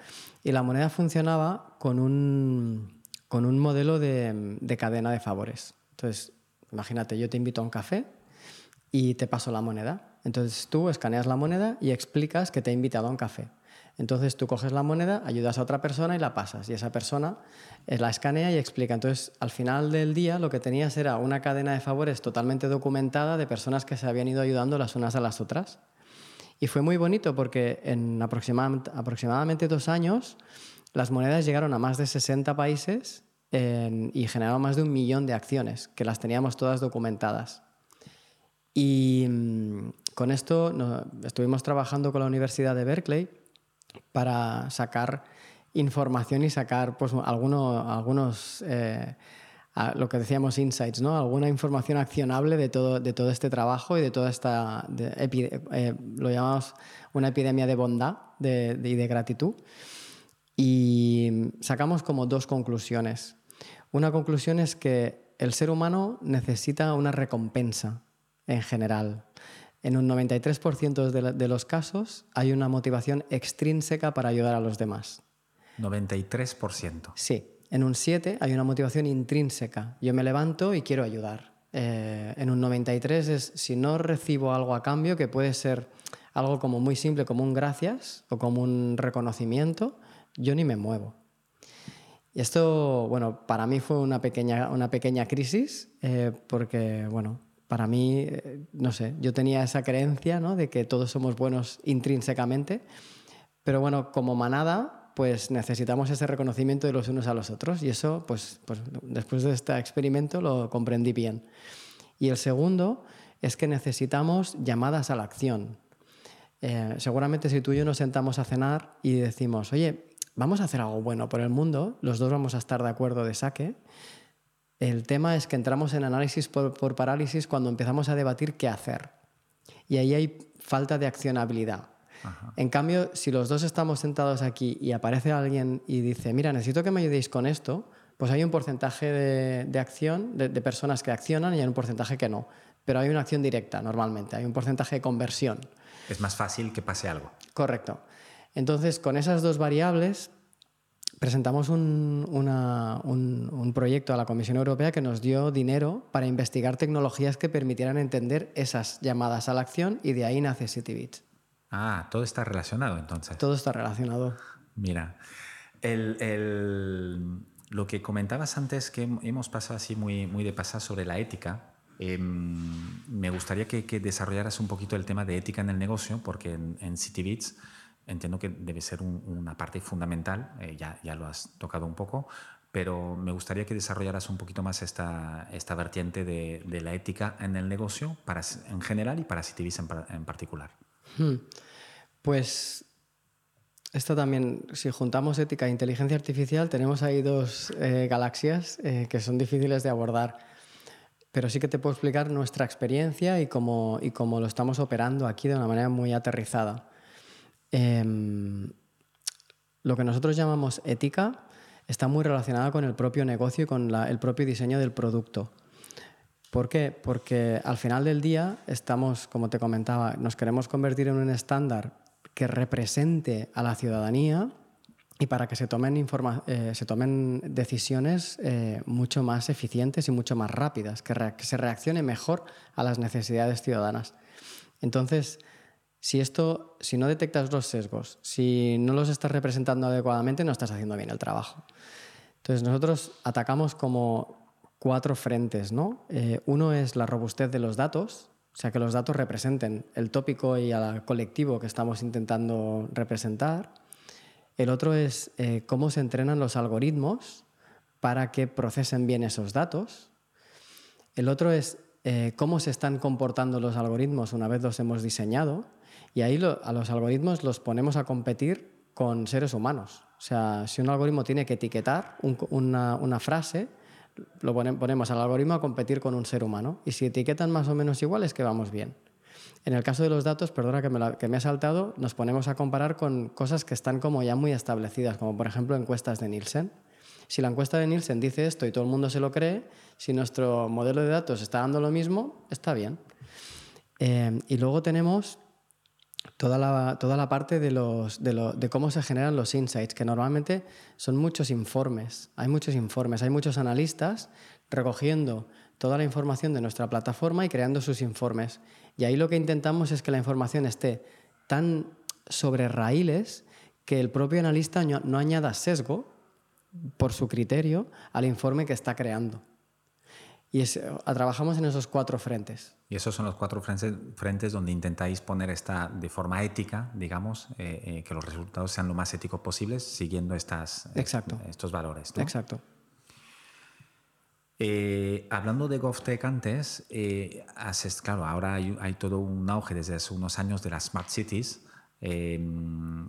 y la moneda funcionaba con un, con un modelo de, de cadena de favores. Entonces, imagínate, yo te invito a un café y te paso la moneda entonces tú escaneas la moneda y explicas que te ha invitado a un café. Entonces tú coges la moneda, ayudas a otra persona y la pasas. Y esa persona eh, la escanea y explica. Entonces al final del día lo que tenías era una cadena de favores totalmente documentada de personas que se habían ido ayudando las unas a las otras. Y fue muy bonito porque en aproximadamente dos años las monedas llegaron a más de 60 países y generaron más de un millón de acciones, que las teníamos todas documentadas. Y mm, con esto estuvimos trabajando con la Universidad de Berkeley para sacar información y sacar pues, algunos, eh, lo que decíamos insights, ¿no? alguna información accionable de todo, de todo este trabajo y de toda esta, eh, lo llamamos una epidemia de bondad y de, de gratitud. Y sacamos como dos conclusiones. Una conclusión es que el ser humano necesita una recompensa en general. En un 93% de, los casos hay una motivación extrínseca para ayudar a los demás. 93%. Sí. En un 7 hay una motivación intrínseca. Yo me levanto y quiero ayudar. Eh, en un 93 es si no recibo algo a cambio, que puede ser algo como muy simple, como un gracias o como un reconocimiento, yo ni me muevo. Y esto, bueno, para mí fue una pequeña, una pequeña crisis, eh, porque, bueno, para mí, eh, no sé, yo tenía esa creencia ¿no? de que todos somos buenos intrínsecamente, pero bueno, como manada, pues necesitamos ese reconocimiento de los unos a los otros y eso, pues, pues después de este experimento lo comprendí bien. Y el segundo es que necesitamos llamadas a la acción. Eh, seguramente si tú y yo nos sentamos a cenar y decimos, oye, vamos a hacer algo bueno por el mundo, los dos vamos a estar de acuerdo de saque. El tema es que entramos en análisis por, parálisis cuando empezamos a debatir qué hacer. Y ahí hay falta de accionabilidad. En cambio, si los dos estamos sentados aquí y aparece alguien y dice, mira, necesito que me ayudéis con esto, pues hay un porcentaje de, acción, de, personas que accionan y hay un porcentaje que no. Pero hay una acción directa normalmente, hay un porcentaje de conversión. Es más fácil que pase algo. Correcto. Entonces, con esas dos variables, presentamos un, proyecto a la Comisión Europea que nos dio dinero para investigar tecnologías que permitieran entender esas llamadas a la acción y de ahí nace CityBits. Ah, todo está relacionado entonces. Todo está relacionado. Mira, lo que comentabas antes, que hemos pasado así muy, muy de pasada sobre la ética, em, me gustaría que, desarrollaras un poquito el tema de ética en el negocio, porque en, en CityBits entiendo que debe ser una parte fundamental, eh, ya, ya lo has tocado un poco, pero me gustaría que desarrollaras un poquito más esta, esta vertiente de, de la ética en el negocio para, en general y para CityBits en, en particular. Hmm. Pues esto también, si juntamos ética e inteligencia artificial, tenemos ahí dos eh, galaxias eh, que son difíciles de abordar. Pero sí que te puedo explicar nuestra experiencia y cómo, y cómo lo estamos operando aquí de una manera muy aterrizada. Em, lo que nosotros llamamos ética está muy relacionada con el propio negocio y con el propio diseño del producto. ¿Por qué? Porque al final del día estamos, como te comentaba, nos queremos convertir en un estándar que represente a la ciudadanía y para que se tomen, eh, se tomen decisiones eh, mucho más eficientes y mucho más rápidas, que, que se reaccione mejor a las necesidades ciudadanas. Entonces, si esto, si no detectas los sesgos, si no los estás representando adecuadamente, no estás haciendo bien el trabajo. Entonces nosotros atacamos como cuatro frentes, ¿no? Eh, uno es la robustez de los datos, o sea, que los datos representen el tópico y al colectivo que estamos intentando representar. El otro es eh, cómo se entrenan los algoritmos para que procesen bien esos datos. El otro es eh, cómo se están comportando los algoritmos una vez los hemos diseñado. Y ahí a los algoritmos los ponemos a competir con seres humanos. O sea, si un algoritmo tiene que etiquetar una, frase, lo ponemos al algoritmo a competir con un ser humano. Y si etiquetan más o menos igual, es que vamos bien. En el caso de los datos, perdona que me, que me he saltado, nos ponemos a comparar con cosas que están como ya muy establecidas, como por ejemplo encuestas de Nielsen. Si la encuesta de Nielsen dice esto y todo el mundo se lo cree, si nuestro modelo de datos está dando lo mismo, está bien. Eh, y luego tenemos toda la, toda la parte de, los, de, de, cómo se generan los insights, que normalmente son muchos informes. Hay muchos informes, hay muchos analistas recogiendo toda la información de nuestra plataforma y creando sus informes. Y ahí lo que intentamos es que la información esté tan sobre raíles que el propio analista no añada sesgo por su criterio al informe que está creando. Y es, trabajamos en esos cuatro frentes. Y esos son los cuatro frentes, donde intentáis poner esta de forma ética, digamos, eh, eh, que los resultados sean lo más éticos posibles, siguiendo estas, estos valores. Exacto. Eh, hablando de GovTech antes, haces, claro, ahora hay, hay, todo un auge desde hace unos años de las Smart Cities. Y,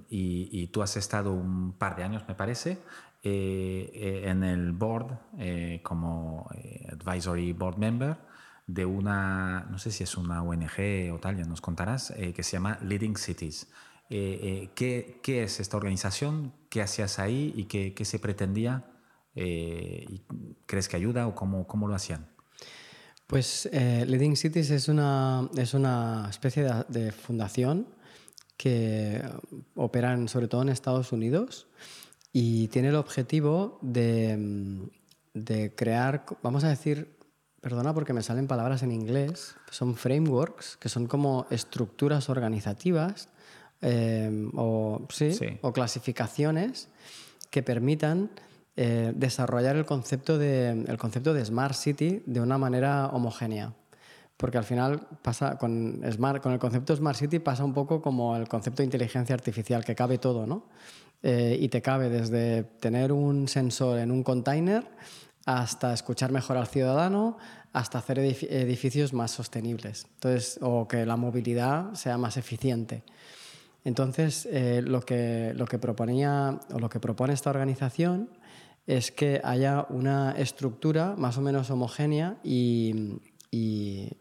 y, tú has estado un par de años, me parece, eh, eh, en el board eh, como advisory board member de una, no sé si es una ONG o tal, ya nos contarás, que se llama Leading Cities. ¿qué, ¿qué, es esta organización? ¿Qué hacías ahí y qué, qué se pretendía? ¿Crees que ayuda o cómo, cómo lo hacían? Pues Leading Cities es una, es una especie de, de fundación que operan sobre todo en Estados Unidos y tiene el objetivo de, crear, vamos a decir, perdona porque me salen palabras en inglés, son frameworks, que son como estructuras organizativas eh, o, sí, o clasificaciones que permitan eh, desarrollar el concepto, de, el concepto de Smart City de una manera homogénea. Porque al final pasa con, smart, con el concepto Smart City pasa un poco como el concepto de inteligencia artificial, que cabe todo, ¿no? Eh, y te cabe desde tener un sensor en un container hasta escuchar mejor al ciudadano, hasta hacer edificios más sostenibles, entonces, o que la movilidad sea más eficiente. Entonces, eh, lo, que, lo que proponía o lo que propone esta organización es que haya una estructura más o menos homogénea y, y,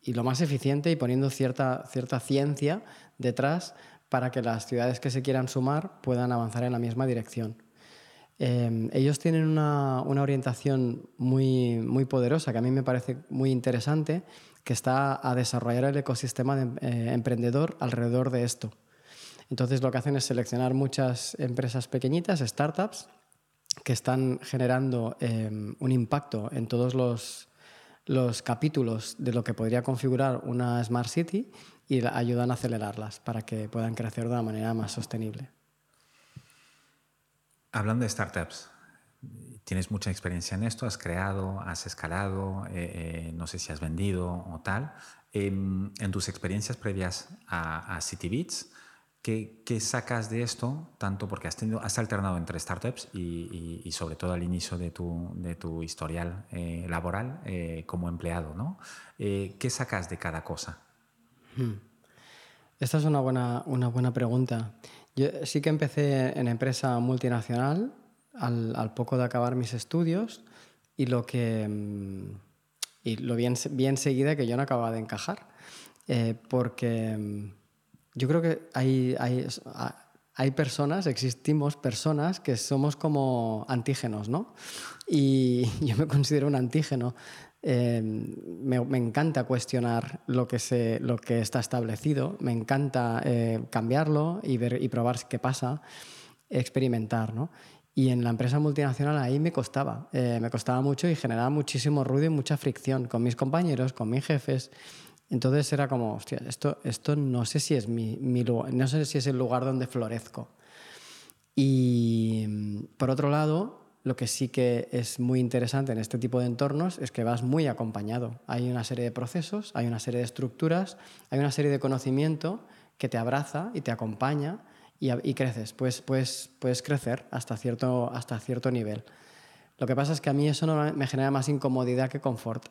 y lo más eficiente y poniendo cierta, cierta ciencia detrás para que las ciudades que se quieran sumar puedan avanzar en la misma dirección. Em, ellos tienen una, una, orientación muy, muy poderosa que a mí me parece muy interesante, que está a desarrollar el ecosistema de, eh, emprendedor alrededor de esto. Entonces lo que hacen es seleccionar muchas empresas pequeñitas, startups, que están generando em, un impacto en todos los, los capítulos de lo que podría configurar una Smart City y ayudan a acelerarlas para que puedan crecer de una manera más sostenible. Hablando de startups, tienes mucha experiencia en esto, has creado, has escalado, eh, eh, no sé si has vendido o tal. en tus experiencias previas a, a ¿Qué, sacas de esto? Tanto porque has, tenido, has alternado entre startups y, sobre todo al inicio de tu, de tu historial eh, laboral como empleado, ¿no? ¿Qué sacas de cada cosa? Hmm. Esta es una buena, una buena pregunta. Yo sí que empecé en empresa multinacional al, al poco de acabar mis estudios y lo que mm, y lo bien, bien seguida que yo no acababa de encajar porque mm, yo creo que hay, hay, hay, personas, existimos personas que somos como antígenos, ¿no? Y [laughs] yo me considero un antígeno. Em, me, encanta cuestionar lo que, se, lo que está establecido, me encanta eh, cambiarlo y, ver, y probar qué pasa, experimentar, ¿no? Y en la empresa multinacional ahí me costaba, eh, me costaba mucho y generaba muchísimo ruido y mucha fricción con mis compañeros, con mis jefes. Entonces era como, hostia, esto, esto no sé si es mi, lugar, no sé si es el lugar donde florezco. Y por otro lado, lo que sí que es muy interesante en este tipo de entornos es que vas muy acompañado. Hay una serie de procesos, hay una serie de estructuras, hay una serie de conocimiento que te abraza y te acompaña y, creces. Pues, pues, puedes crecer hasta cierto, hasta cierto nivel. Lo que pasa es que a mí eso no me genera más incomodidad que confort.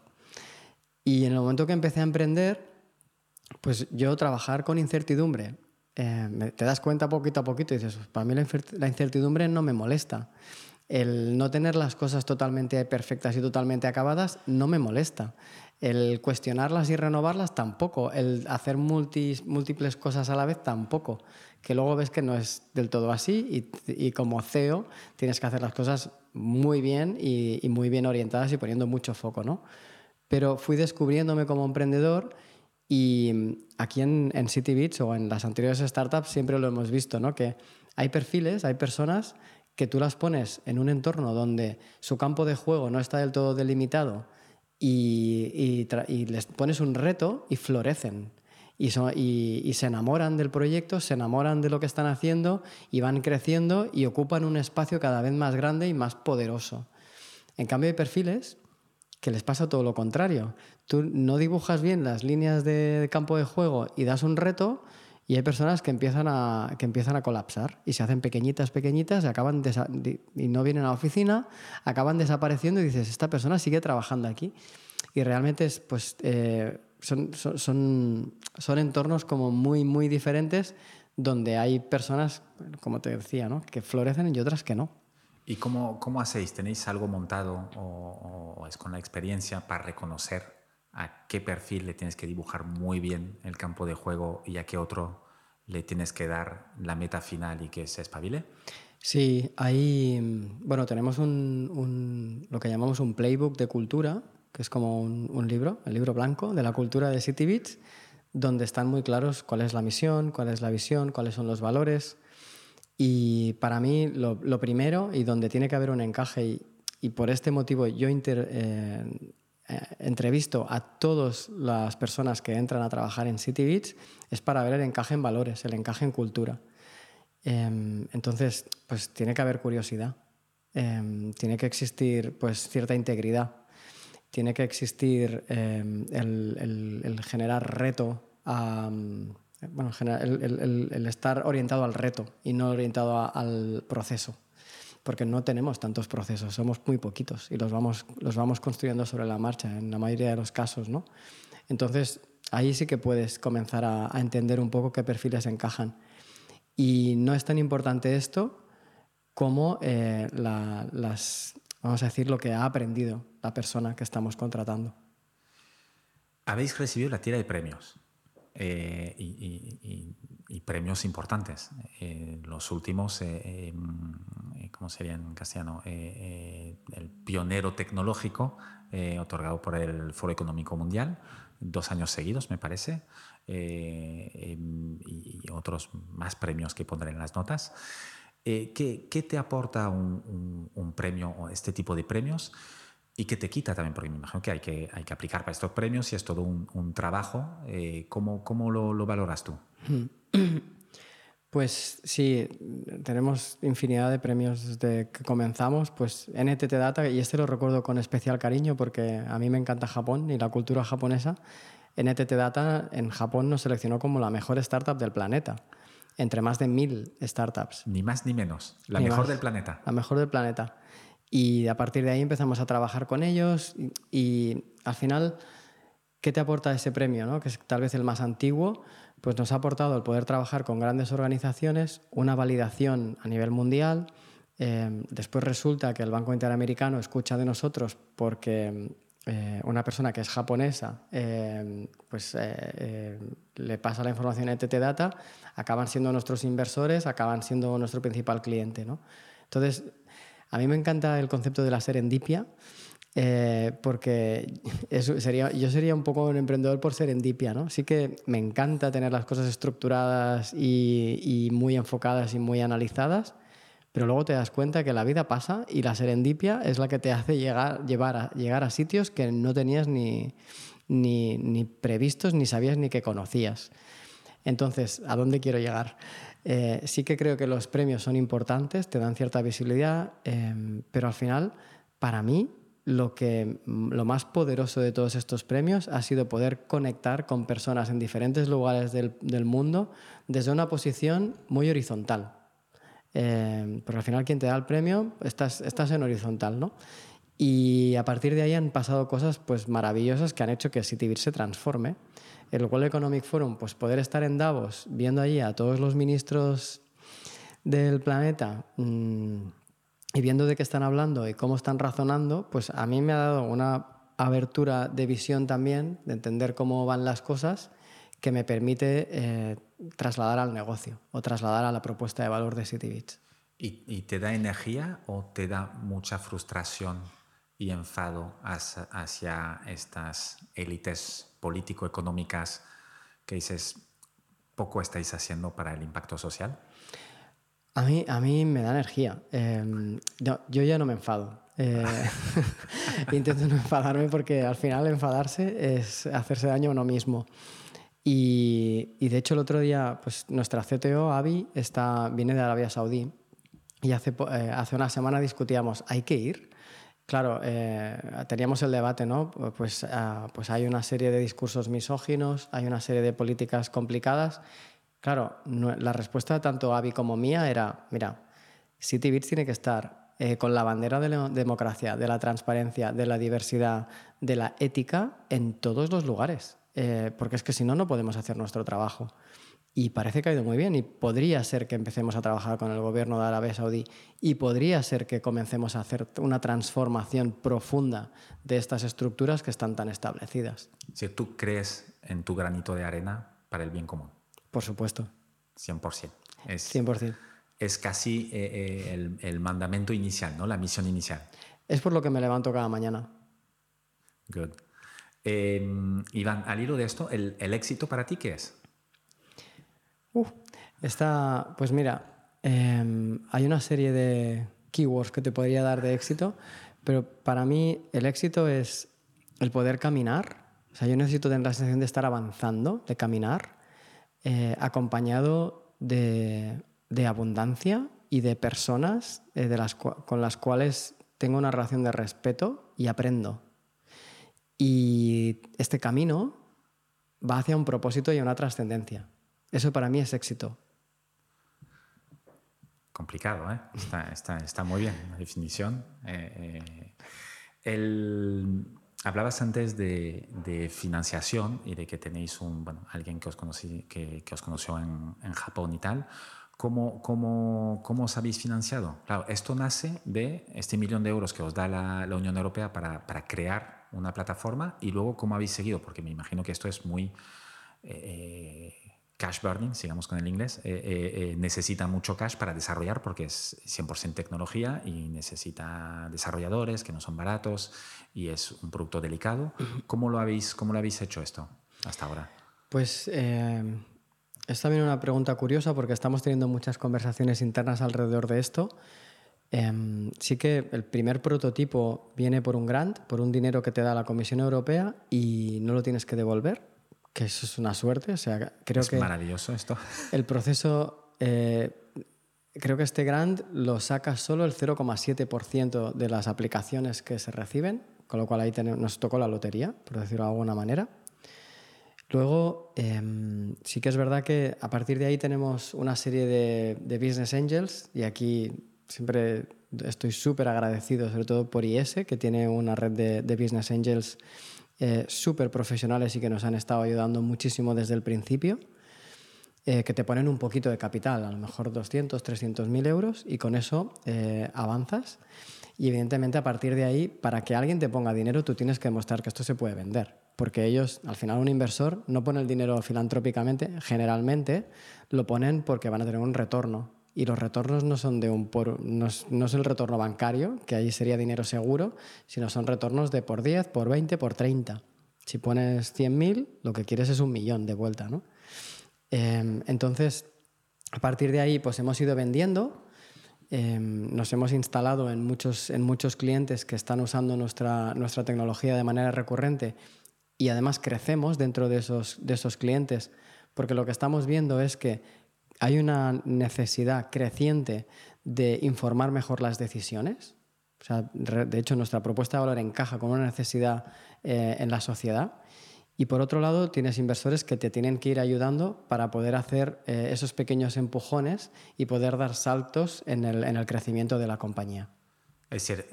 Y en el momento que empecé a emprender, pues yo trabajar con incertidumbre, eh, te das cuenta poquito a poquito y dices, pues para mí la incertidumbre no me molesta. El no tener las cosas totalmente perfectas y totalmente acabadas no me molesta. El cuestionarlas y renovarlas tampoco. El hacer múltiples cosas a la vez tampoco. Que luego ves que no es del todo así y, y como CEO tienes que hacer las cosas muy bien y, y muy bien orientadas y poniendo mucho foco, ¿no? pero fui descubriéndome como emprendedor y aquí en, en City Beach o en las anteriores startups siempre lo hemos visto, ¿no? que hay perfiles, hay personas que tú las pones en un entorno donde su campo de juego no está del todo delimitado y, y, les pones un reto y florecen. Y, y, se enamoran del proyecto, se enamoran de lo que están haciendo y van creciendo y ocupan un espacio cada vez más grande y más poderoso. En cambio hay perfiles que les pasa todo lo contrario. Tú no dibujas bien las líneas de campo de juego y das un reto y hay personas que empiezan a, que empiezan a colapsar y se hacen pequeñitas, pequeñitas y, acaban y no vienen a la oficina, acaban desapareciendo y dices, esta persona sigue trabajando aquí. Y realmente es, pues, eh, son, son, son, entornos como muy, muy diferentes donde hay personas, como te decía, ¿no? que florecen y otras que no. ¿Y cómo, cómo hacéis? ¿Tenéis algo montado o, es con la experiencia para reconocer a qué perfil le tienes que dibujar muy bien el campo de juego y a qué otro le tienes que dar la meta final y que se espabile? Sí, ahí, bueno, tenemos un, lo que llamamos un playbook de cultura, que es como un, libro, el libro blanco de la cultura de City Beats, donde están muy claros cuál es la misión, cuál es la visión, cuáles son los valores, y para mí lo, primero y donde tiene que haber un encaje y, por este motivo yo eh, eh, entrevisto a todas las personas que entran a trabajar en City Beach es para ver el encaje en valores, el encaje en cultura. Em, entonces, pues tiene que haber curiosidad, em, tiene que existir pues cierta integridad, tiene que existir em, el, generar reto a bueno, el, el, estar orientado al reto y no orientado al proceso. Porque no tenemos tantos procesos, somos muy poquitos y los vamos, los vamos construyendo sobre la marcha en la mayoría de los casos, ¿no? Entonces, ahí sí que puedes comenzar a, entender un poco qué perfiles encajan. Y no es tan importante esto como eh, las, vamos a decir, lo que ha aprendido la persona que estamos contratando. Habéis recibido la tira de premios eh, y, premios importantes. Eh, los últimos, em, ¿cómo sería en castellano? el pionero tecnológico otorgado por el Foro Económico Mundial dos años seguidos, me parece, eh, em, y otros más premios que pondré en las notas. Eh, ¿qué, ¿qué, te aporta un, un, premio o este tipo de premios? ¿Y qué te quita también? Porque me imagino que hay que, hay que aplicar para estos premios y es todo un, un trabajo. Eh, ¿Cómo, cómo lo, lo, valoras tú? [clears throat] Pues sí, tenemos infinidad de premios desde que comenzamos. Pues NTT Data, y este lo recuerdo con especial cariño porque a mí me encanta Japón y la cultura japonesa. NTT Data en Japón nos seleccionó como la mejor startup del planeta, entre más de mil startups. Ni más ni menos, la mejor del planeta. La mejor del planeta. Y a partir de ahí empezamos a trabajar con ellos y, y al final, ¿qué te aporta ese premio? No? Que es tal vez el más antiguo pues nos ha aportado el poder trabajar con grandes organizaciones, una validación a nivel mundial. Eh, después resulta que el Banco Interamericano escucha de nosotros porque eh, una persona que es japonesa eh, pues, le pasa la información a ETT Data, acaban siendo nuestros inversores, acaban siendo nuestro principal cliente. ¿no? Entonces, a mí me encanta el concepto de la serendipia eh, porque [laughs] eso sería, yo sería un poco un emprendedor por serendipia, ¿no? Sí que me encanta tener las cosas estructuradas y, muy enfocadas y muy analizadas, pero luego te das cuenta que la vida pasa y la serendipia es la que te hace llegar, llevar a, llegar a sitios que no tenías ni, ni, ni previstos ni sabías ni que conocías. Entonces, ¿a dónde quiero llegar? Eh, sí que creo que los premios son importantes, te dan cierta visibilidad, eh, pero al final, para mí, lo, que, lo más poderoso de todos estos premios ha sido poder conectar con personas en diferentes lugares del, mundo desde una posición muy horizontal. Eh, porque al final quien te da el premio estás, estás en horizontal, ¿no? Y a partir de ahí han pasado cosas pues, maravillosas que han hecho que CityBeat se transforme. El World Economic Forum, pues poder estar en Davos viendo allí a todos los ministros del planeta, mm, y viendo de qué están hablando y cómo están razonando, pues a mí me ha dado una abertura de visión también, de entender cómo van las cosas, que me permite eh, trasladar al negocio o trasladar a la propuesta de valor de CityBits. ¿Y, ¿Y, te da energía o te da mucha frustración y enfado hacia, hacia estas élites político-económicas que dices, poco estáis haciendo para el impacto social? A mí, a mí me da energía. Em, yo ya no me enfado. Eh, [laughs] intento no enfadarme porque al final enfadarse es hacerse daño a uno mismo. Y, y, de hecho el otro día, pues nuestra CTO, Avi, está, viene de Arabia Saudí y hace, eh, hace una semana discutíamos, ¿hay que ir? Claro, eh, teníamos el debate, ¿no? Pues, ah, pues hay una serie de discursos misóginos, hay una serie de políticas complicadas Claro, la respuesta tanto Avi como mía era, mira, CityBits tiene que estar eh, con la bandera de la democracia, de la transparencia, de la diversidad, de la ética en todos los lugares, eh, porque es que si no, no podemos hacer nuestro trabajo. Y parece que ha ido muy bien y podría ser que empecemos a trabajar con el gobierno de Arabia Saudí y podría ser que comencemos a hacer una transformación profunda de estas estructuras que están tan establecidas. Si tú crees en tu granito de arena para el bien común. Por supuesto. 100%. Es, 100%. Es casi eh, eh, el, el, mandamiento inicial, ¿no? La misión inicial. Es por lo que me levanto cada mañana. Good. Em, Iván, al hilo de esto, ¿el, el éxito para ti qué es? Uh, está, pues mira, eh, hay una serie de keywords que te podría dar de éxito, pero para mí el éxito es el poder caminar. O sea, yo necesito tener la sensación de estar avanzando, de caminar, eh, acompañado de, abundancia y de personas eh, de las con las cuales tengo una relación de respeto y aprendo. Y este camino va hacia un propósito y una trascendencia. Eso para mí es éxito. complicado, ¿eh? está, está, muy bien la definición. Eh, el, hablabas antes de, de, financiación y de que tenéis un, bueno, alguien que os, conocí, que, que os conoció en, en, Japón y tal. ¿Cómo, cómo, ¿Cómo os habéis financiado? Claro, esto nace de este millón de euros que os da la, la Unión Europea para, para, crear una plataforma y luego cómo habéis seguido, porque me imagino que esto es muy... Eh, cash burning, sigamos con el inglés, eh, eh, eh, necesita mucho cash para desarrollar porque es 100% tecnología y necesita desarrolladores que no son baratos y es un producto delicado. ¿Cómo lo habéis, cómo lo habéis hecho esto hasta ahora? Pues es también una pregunta curiosa porque estamos teniendo muchas conversaciones internas alrededor de esto. Em, sí que el primer prototipo viene por un grant, por un dinero que te da la Comisión Europea y no lo tienes que devolver que eso es una suerte. O sea, creo es que maravilloso esto. El proceso, eh, creo que este grant lo saca solo el 0,7% de las aplicaciones que se reciben, con lo cual ahí nos tocó la lotería, por decirlo de alguna manera. Luego, em, sí que es verdad que a partir de ahí tenemos una serie de, de business angels y aquí siempre estoy súper agradecido, sobre todo por IS, que tiene una red de, de business angels eh, súper profesionales y que nos han estado ayudando muchísimo desde el principio, eh, que te ponen un poquito de capital, a lo mejor 200, 300 mil euros, y con eso eh, avanzas. Y evidentemente a partir de ahí, para que alguien te ponga dinero, tú tienes que demostrar que esto se puede vender. Porque ellos, al final, un inversor no pone el dinero filantrópicamente, generalmente lo ponen porque van a tener un retorno y los retornos no son de un por, no es, el retorno bancario, que ahí sería dinero seguro, sino son retornos de por 10, por 20, por 30. Si pones 100.000, lo que quieres es un millón de vuelta, ¿no? Em, entonces, a partir de ahí, pues hemos ido vendiendo, em, nos hemos instalado en muchos, en muchos clientes que están usando nuestra, nuestra tecnología de manera recurrente y además crecemos dentro de esos, de esos clientes, porque lo que estamos viendo es que hay una necesidad creciente de informar mejor las decisiones. de hecho, nuestra propuesta de valor encaja con una necesidad eh, en la sociedad. Y por otro lado, tienes inversores que te tienen que ir ayudando para poder hacer eh, esos pequeños empujones y poder dar saltos en el, en el crecimiento de la compañía. Es decir,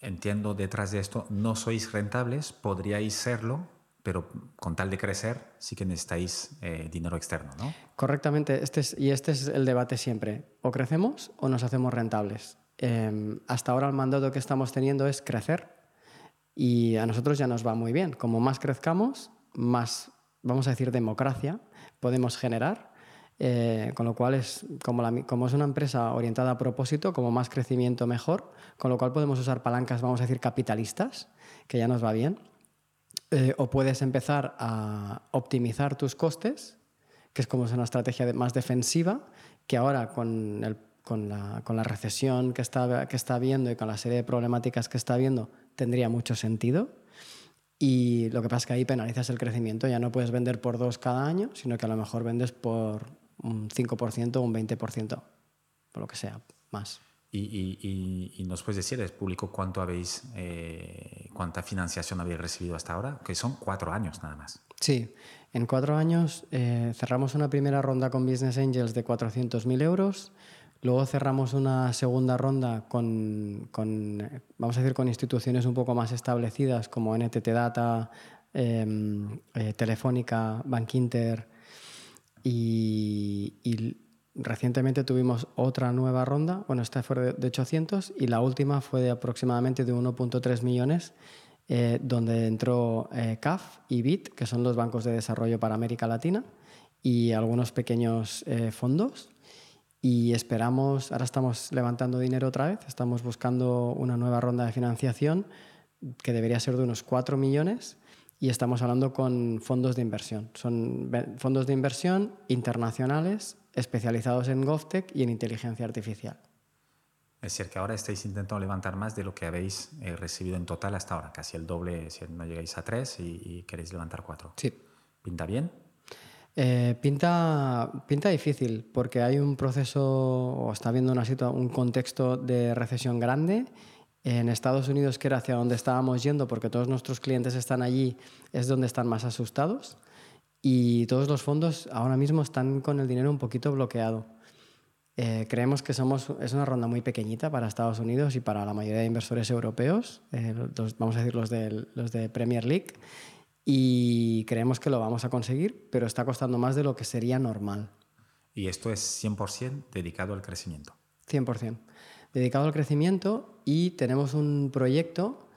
entiendo detrás de esto, no sois rentables, podríais serlo, pero con tal de crecer sí que necesitáis eh, dinero externo, ¿no? Correctamente, este y este es el debate siempre. O crecemos o nos hacemos rentables. Em, hasta ahora el mandato que estamos teniendo es crecer y a nosotros ya nos va muy bien. Como más crezcamos, más, vamos a decir, democracia podemos generar. Eh, con lo cual es como, como es una empresa orientada a propósito, como más crecimiento mejor, con lo cual podemos usar palancas, vamos a decir, capitalistas, que ya nos va bien. Eh, o puedes empezar a optimizar tus costes, que es como una estrategia más defensiva, que ahora con, la, recesión que está, que está habiendo y con la serie de problemáticas que está habiendo, tendría mucho sentido. Y lo que pasa es que ahí penalizas el crecimiento, ya no puedes vender por dos cada año, sino que a lo mejor vendes por un 5% o un 20%, por lo que sea, más. Y, nos puedes decir, público, cuánto habéis, eh, cuánta financiación habéis recibido hasta ahora, que son cuatro años nada más. Sí, en cuatro años eh, cerramos una primera ronda con Business Angels de 400.000 euros, luego cerramos una segunda ronda con, vamos a decir, con instituciones un poco más establecidas como NTT Data, em, eh, Telefónica, Bank Inter y, y Recientemente tuvimos otra nueva ronda, bueno, esta fue de 800 y la última fue de aproximadamente de 1.3 millones, eh, donde entró eh, CAF y BIT, que son los bancos de desarrollo para América Latina, y algunos pequeños eh, fondos. Y esperamos, ahora estamos levantando dinero otra vez, estamos buscando una nueva ronda de financiación que debería ser de unos 4 millones y estamos hablando con fondos de inversión. Son fondos de inversión internacionales especializados en GovTech y en inteligencia artificial. Es decir, que ahora estáis intentando levantar más de lo que habéis eh, recibido en total hasta ahora, casi el doble, si no llegáis a tres y, queréis levantar cuatro. Sí. ¿Pinta bien? Eh, pinta, pinta difícil porque hay un proceso o está habiendo una un contexto de recesión grande. En Estados Unidos, que era hacia donde estábamos yendo, porque todos nuestros clientes están allí, es donde están más asustados y todos los fondos ahora mismo están con el dinero un poquito bloqueado. Eh, creemos que somos, es una ronda muy pequeñita para Estados Unidos y para la mayoría de inversores europeos, eh, vamos a decir los de, los de Premier League, y creemos que lo vamos a conseguir, pero está costando más de lo que sería normal. ¿Y esto es 100% dedicado al crecimiento? 100%. Dedicado al crecimiento y tenemos un proyecto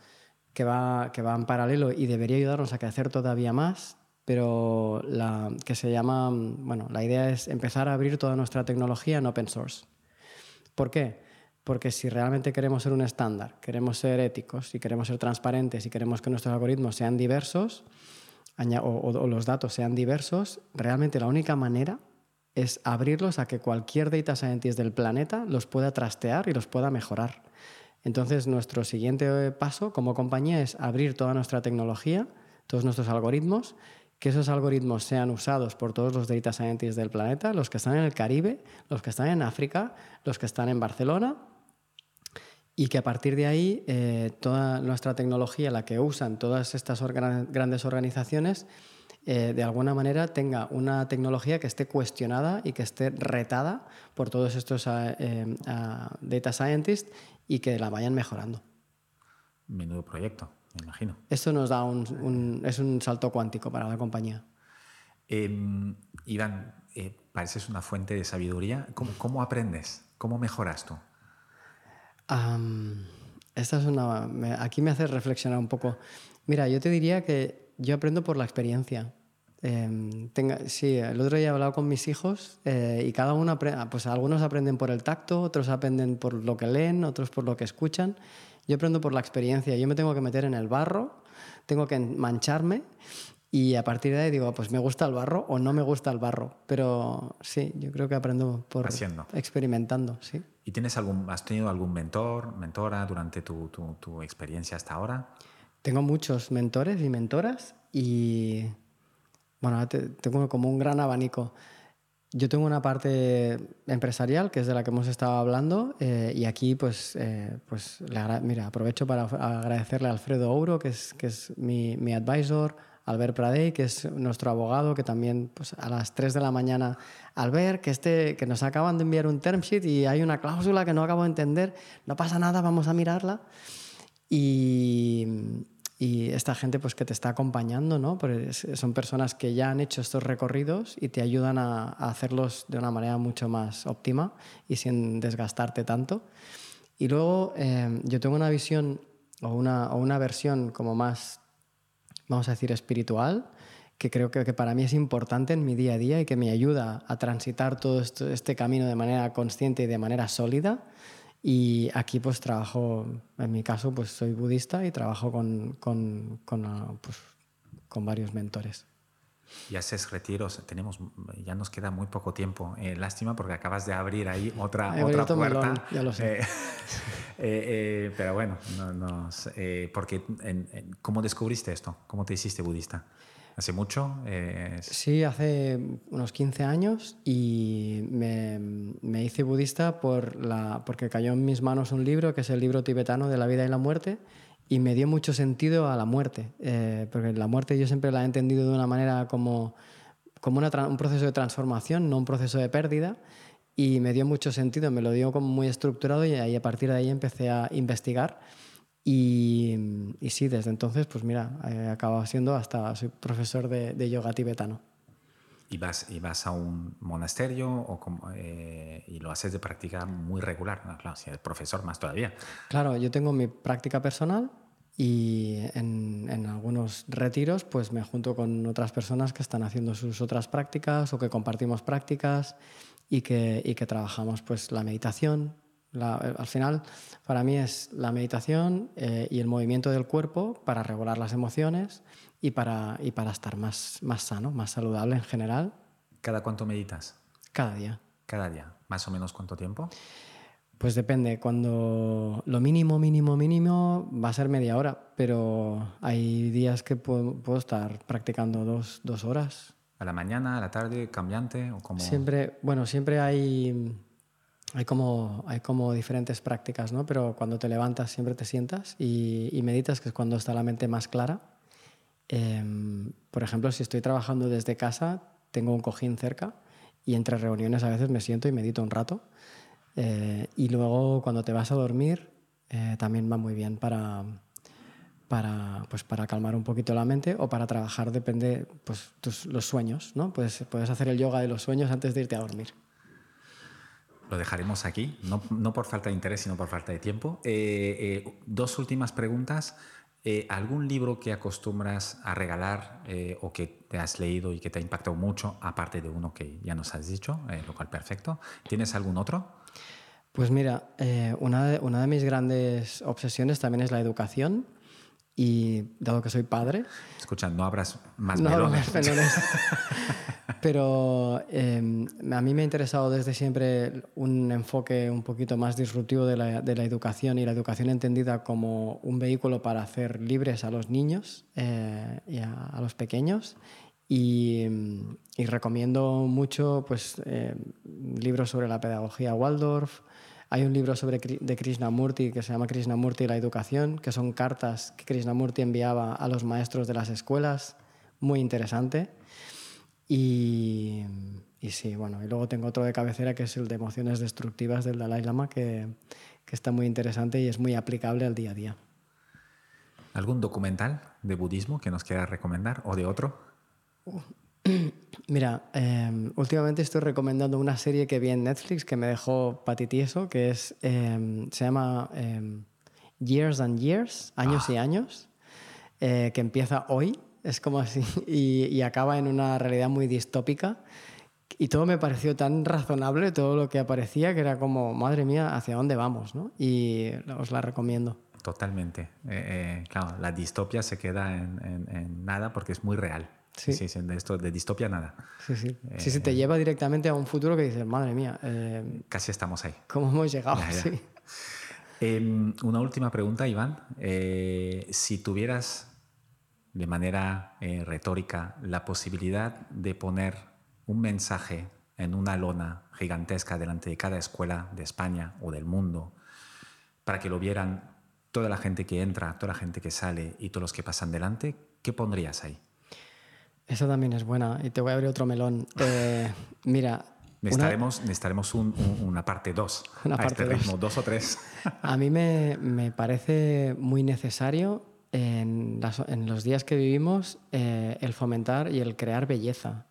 que va, que va en paralelo y debería ayudarnos a crecer todavía más, pero la, que se llama, bueno, la idea es empezar a abrir toda nuestra tecnología en open source. ¿Por qué? Porque si realmente queremos ser un estándar, queremos ser éticos, y queremos ser transparentes y queremos que nuestros algoritmos sean diversos o, los datos sean diversos, realmente la única manera es abrirlos a que cualquier data scientist del planeta los pueda trastear y los pueda mejorar. Entonces, nuestro siguiente paso como compañía es abrir toda nuestra tecnología, todos nuestros algoritmos, que esos algoritmos sean usados por todos los data scientists del planeta, los que están en el Caribe, los que están en África, los que están en Barcelona y que a partir de ahí eh, toda nuestra tecnología, la que usan todas estas grandes organizaciones, eh, de alguna manera tenga una tecnología que esté cuestionada y que esté retada por todos estos eh, data scientists y que la vayan mejorando. Menudo proyecto, me imagino. Esto nos da un, es un salto cuántico para la compañía. Em, Iván, pareces una fuente de sabiduría. ¿Cómo, ¿Cómo aprendes? ¿Cómo mejoras tú? esta es una, aquí me hace reflexionar un poco. Mira, yo te diría que yo aprendo por la experiencia. Em, sí, el otro día he hablado con mis hijos eh, y cada uno, pues algunos aprenden por el tacto, otros aprenden por lo que leen, otros por lo que escuchan. Yo aprendo por la experiencia. Yo me tengo que meter en el barro, tengo que mancharme y a partir de ahí digo, pues me gusta el barro o no me gusta el barro. Pero sí, yo creo que aprendo por Haciendo. experimentando, sí. ¿Y tienes algún, has tenido algún mentor, mentora durante tu, tu, tu experiencia hasta ahora? Tengo muchos mentores y mentoras y bueno, tengo como un gran abanico. Yo tengo una parte empresarial, que es de la que hemos estado hablando, eh, y aquí pues, eh, pues mira, aprovecho para agradecerle a Alfredo Ouro, que es, que es mi, mi advisor, Albert Pradey, que es nuestro abogado, que también pues, a las 3 de la mañana, Albert, que, este, que nos acaban de enviar un term sheet y hay una cláusula que no acabo de entender, no pasa nada, vamos a mirarla. Y, y esta gente pues, que te está acompañando, ¿no? son personas que ya han hecho estos recorridos y te ayudan a, hacerlos de una manera mucho más óptima y sin desgastarte tanto. Y luego eh, yo tengo una visión o una, o una versión como más vamos a decir, espiritual, que creo que, para mí es importante en mi día a día y que me ayuda a transitar todo este camino de manera consciente y de manera sólida. Y aquí pues trabajo, en mi caso pues soy budista y trabajo con, con, con, ah, pues, con varios mentores. Y haces retiros, tenemos, ya nos queda muy poco tiempo. Eh, lástima porque acabas de abrir ahí otra, otra puerta. ya lo sé. [laughs] Eh, eh, pero bueno, no, porque ¿cómo descubriste esto? ¿Cómo te hiciste budista? ¿Hace mucho? Sí, hace unos 15 años y me, me, hice budista por la, porque cayó en mis manos un libro que es el libro tibetano de la vida y la muerte y me dio mucho sentido a la muerte, eh, porque la muerte yo siempre la he entendido de una manera como, como un proceso de transformación, no un proceso de pérdida, y me dio mucho sentido, me lo dio como muy estructurado y a partir de ahí empecé a investigar. Y, y sí, desde entonces, pues mira, he acabado siendo hasta, soy profesor de, de yoga tibetano. ¿Y vas, y vas a un monasterio o eh, y lo haces de práctica muy regular? claro, si eres profesor más todavía. Claro, yo tengo mi práctica personal y en, en, algunos retiros pues me junto con otras personas que están haciendo sus otras prácticas o que compartimos prácticas y que, y que trabajamos pues la meditación. Al final, para mí es la meditación eh, y el movimiento del cuerpo para regular las emociones y para, y para estar más, más sano, más saludable en general. ¿Cada cuánto meditas? Cada día. Cada día. ¿Más o menos cuánto tiempo? Pues depende. Cuando lo mínimo, mínimo, mínimo va a ser media hora, pero hay días que puedo, puedo estar practicando dos, dos, horas. ¿A la mañana, a la tarde, cambiante o como... Siempre, bueno, siempre hay, hay, como, hay como diferentes prácticas, ¿no? Pero cuando te levantas siempre te sientas y, meditas, que es cuando está la mente más clara Em, por ejemplo, si estoy trabajando desde casa, tengo un cojín cerca y entre reuniones a veces me siento y medito un rato. Eh, y luego cuando te vas a dormir eh, también va muy bien para, para, pues para calmar un poquito la mente o para trabajar, depende, pues los sueños, ¿no? Puedes, puedes hacer el yoga de los sueños antes de irte a dormir. Lo dejaremos aquí, no, por falta de interés, sino por falta de tiempo. Eh, eh, dos últimas preguntas. Eh, ¿Algún libro que acostumbras a regalar o que te has leído y que te ha impactado mucho, aparte de uno que ya nos has dicho, lo cual perfecto? ¿Tienes algún otro? Pues mira, una de mis grandes obsesiones también es la educación. Y dado que soy padre... Escucha, no abras más no melones. Más melones. [laughs] Pero em, a mí me ha interesado desde siempre un enfoque un poquito más disruptivo de la, de la educación y la educación entendida como un vehículo para hacer libres a los niños eh, y a, los pequeños. Y, y, recomiendo mucho pues, eh, libros sobre la pedagogía Waldorf. Hay un libro sobre, de Krishnamurti que se llama Krishnamurti y la educación, que son cartas que Krishnamurti enviaba a los maestros de las escuelas. Muy interesante. Y, y, sí, bueno, y luego tengo otro de cabecera que es el de emociones destructivas del Dalai Lama, que, que está muy interesante y es muy aplicable al día a día. ¿Algún documental de budismo que nos quieras recomendar o de otro? [clears throat] Mira, em, últimamente estoy recomendando una serie que vi en Netflix que me dejó patitieso, que es, em, se llama em, Years and Years, Años y ah. Años, eh, que empieza hoy es como así, [laughs] y, acaba en una realidad muy distópica. Y todo me pareció tan razonable, todo lo que aparecía, que era como, madre mía, ¿hacia dónde vamos? ¿no? Y os la recomiendo. Totalmente. Eh, eh, claro, la distopia se queda en, nada porque es muy real. Sí. sí, de esto de distopia nada. Sí, sí. sí, sí, te eh, lleva directamente a un futuro que dices, madre mía. casi estamos ahí. ¿Cómo hemos llegado? Sí. [laughs] Em, una última pregunta, Iván. si tuvieras de manera eh, retórica la posibilidad de poner un mensaje en una lona gigantesca delante de cada escuela de España o del mundo para que lo vieran toda la gente que entra, toda la gente que sale y todos los que pasan delante, ¿qué pondrías ahí? Esa también es buena y te voy a abrir otro melón. [laughs] Eh, mira, Necesitaremos, necesitaremos una parte 2 [laughs] a este ritmo, dos o tres. [laughs] A mí me, me, parece muy necesario en, los días que vivimos eh, el fomentar y el crear belleza.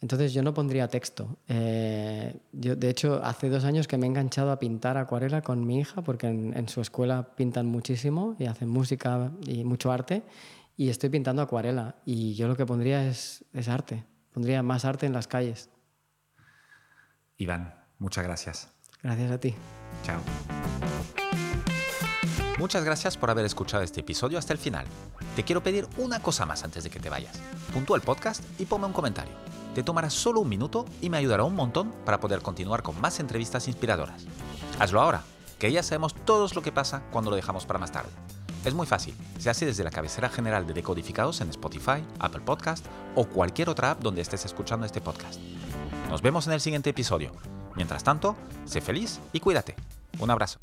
Entonces yo no pondría texto. Eh, yo, de hecho, hace dos años que me he enganchado a pintar acuarela con mi hija, porque en, su escuela pintan muchísimo y hacen música y mucho arte, y estoy pintando acuarela. Y yo lo que pondría es, es arte. Pondría más arte en las calles. Iván, muchas gracias. Gracias a ti. Chao. Muchas gracias por haber escuchado este episodio hasta el final. Te quiero pedir una cosa más antes de que te vayas. Puntúa el podcast y ponme un comentario. Te tomará solo un minuto y me ayudará un montón para poder continuar con más entrevistas inspiradoras. Hazlo ahora, que ya sabemos todos lo que pasa cuando lo dejamos para más tarde. Es muy fácil, se hace desde la cabecera general de Decodificados en Spotify, Apple Podcast o cualquier otra app donde estés escuchando este podcast. Nos vemos en el siguiente episodio. Mientras tanto, sé feliz y cuídate. Un abrazo.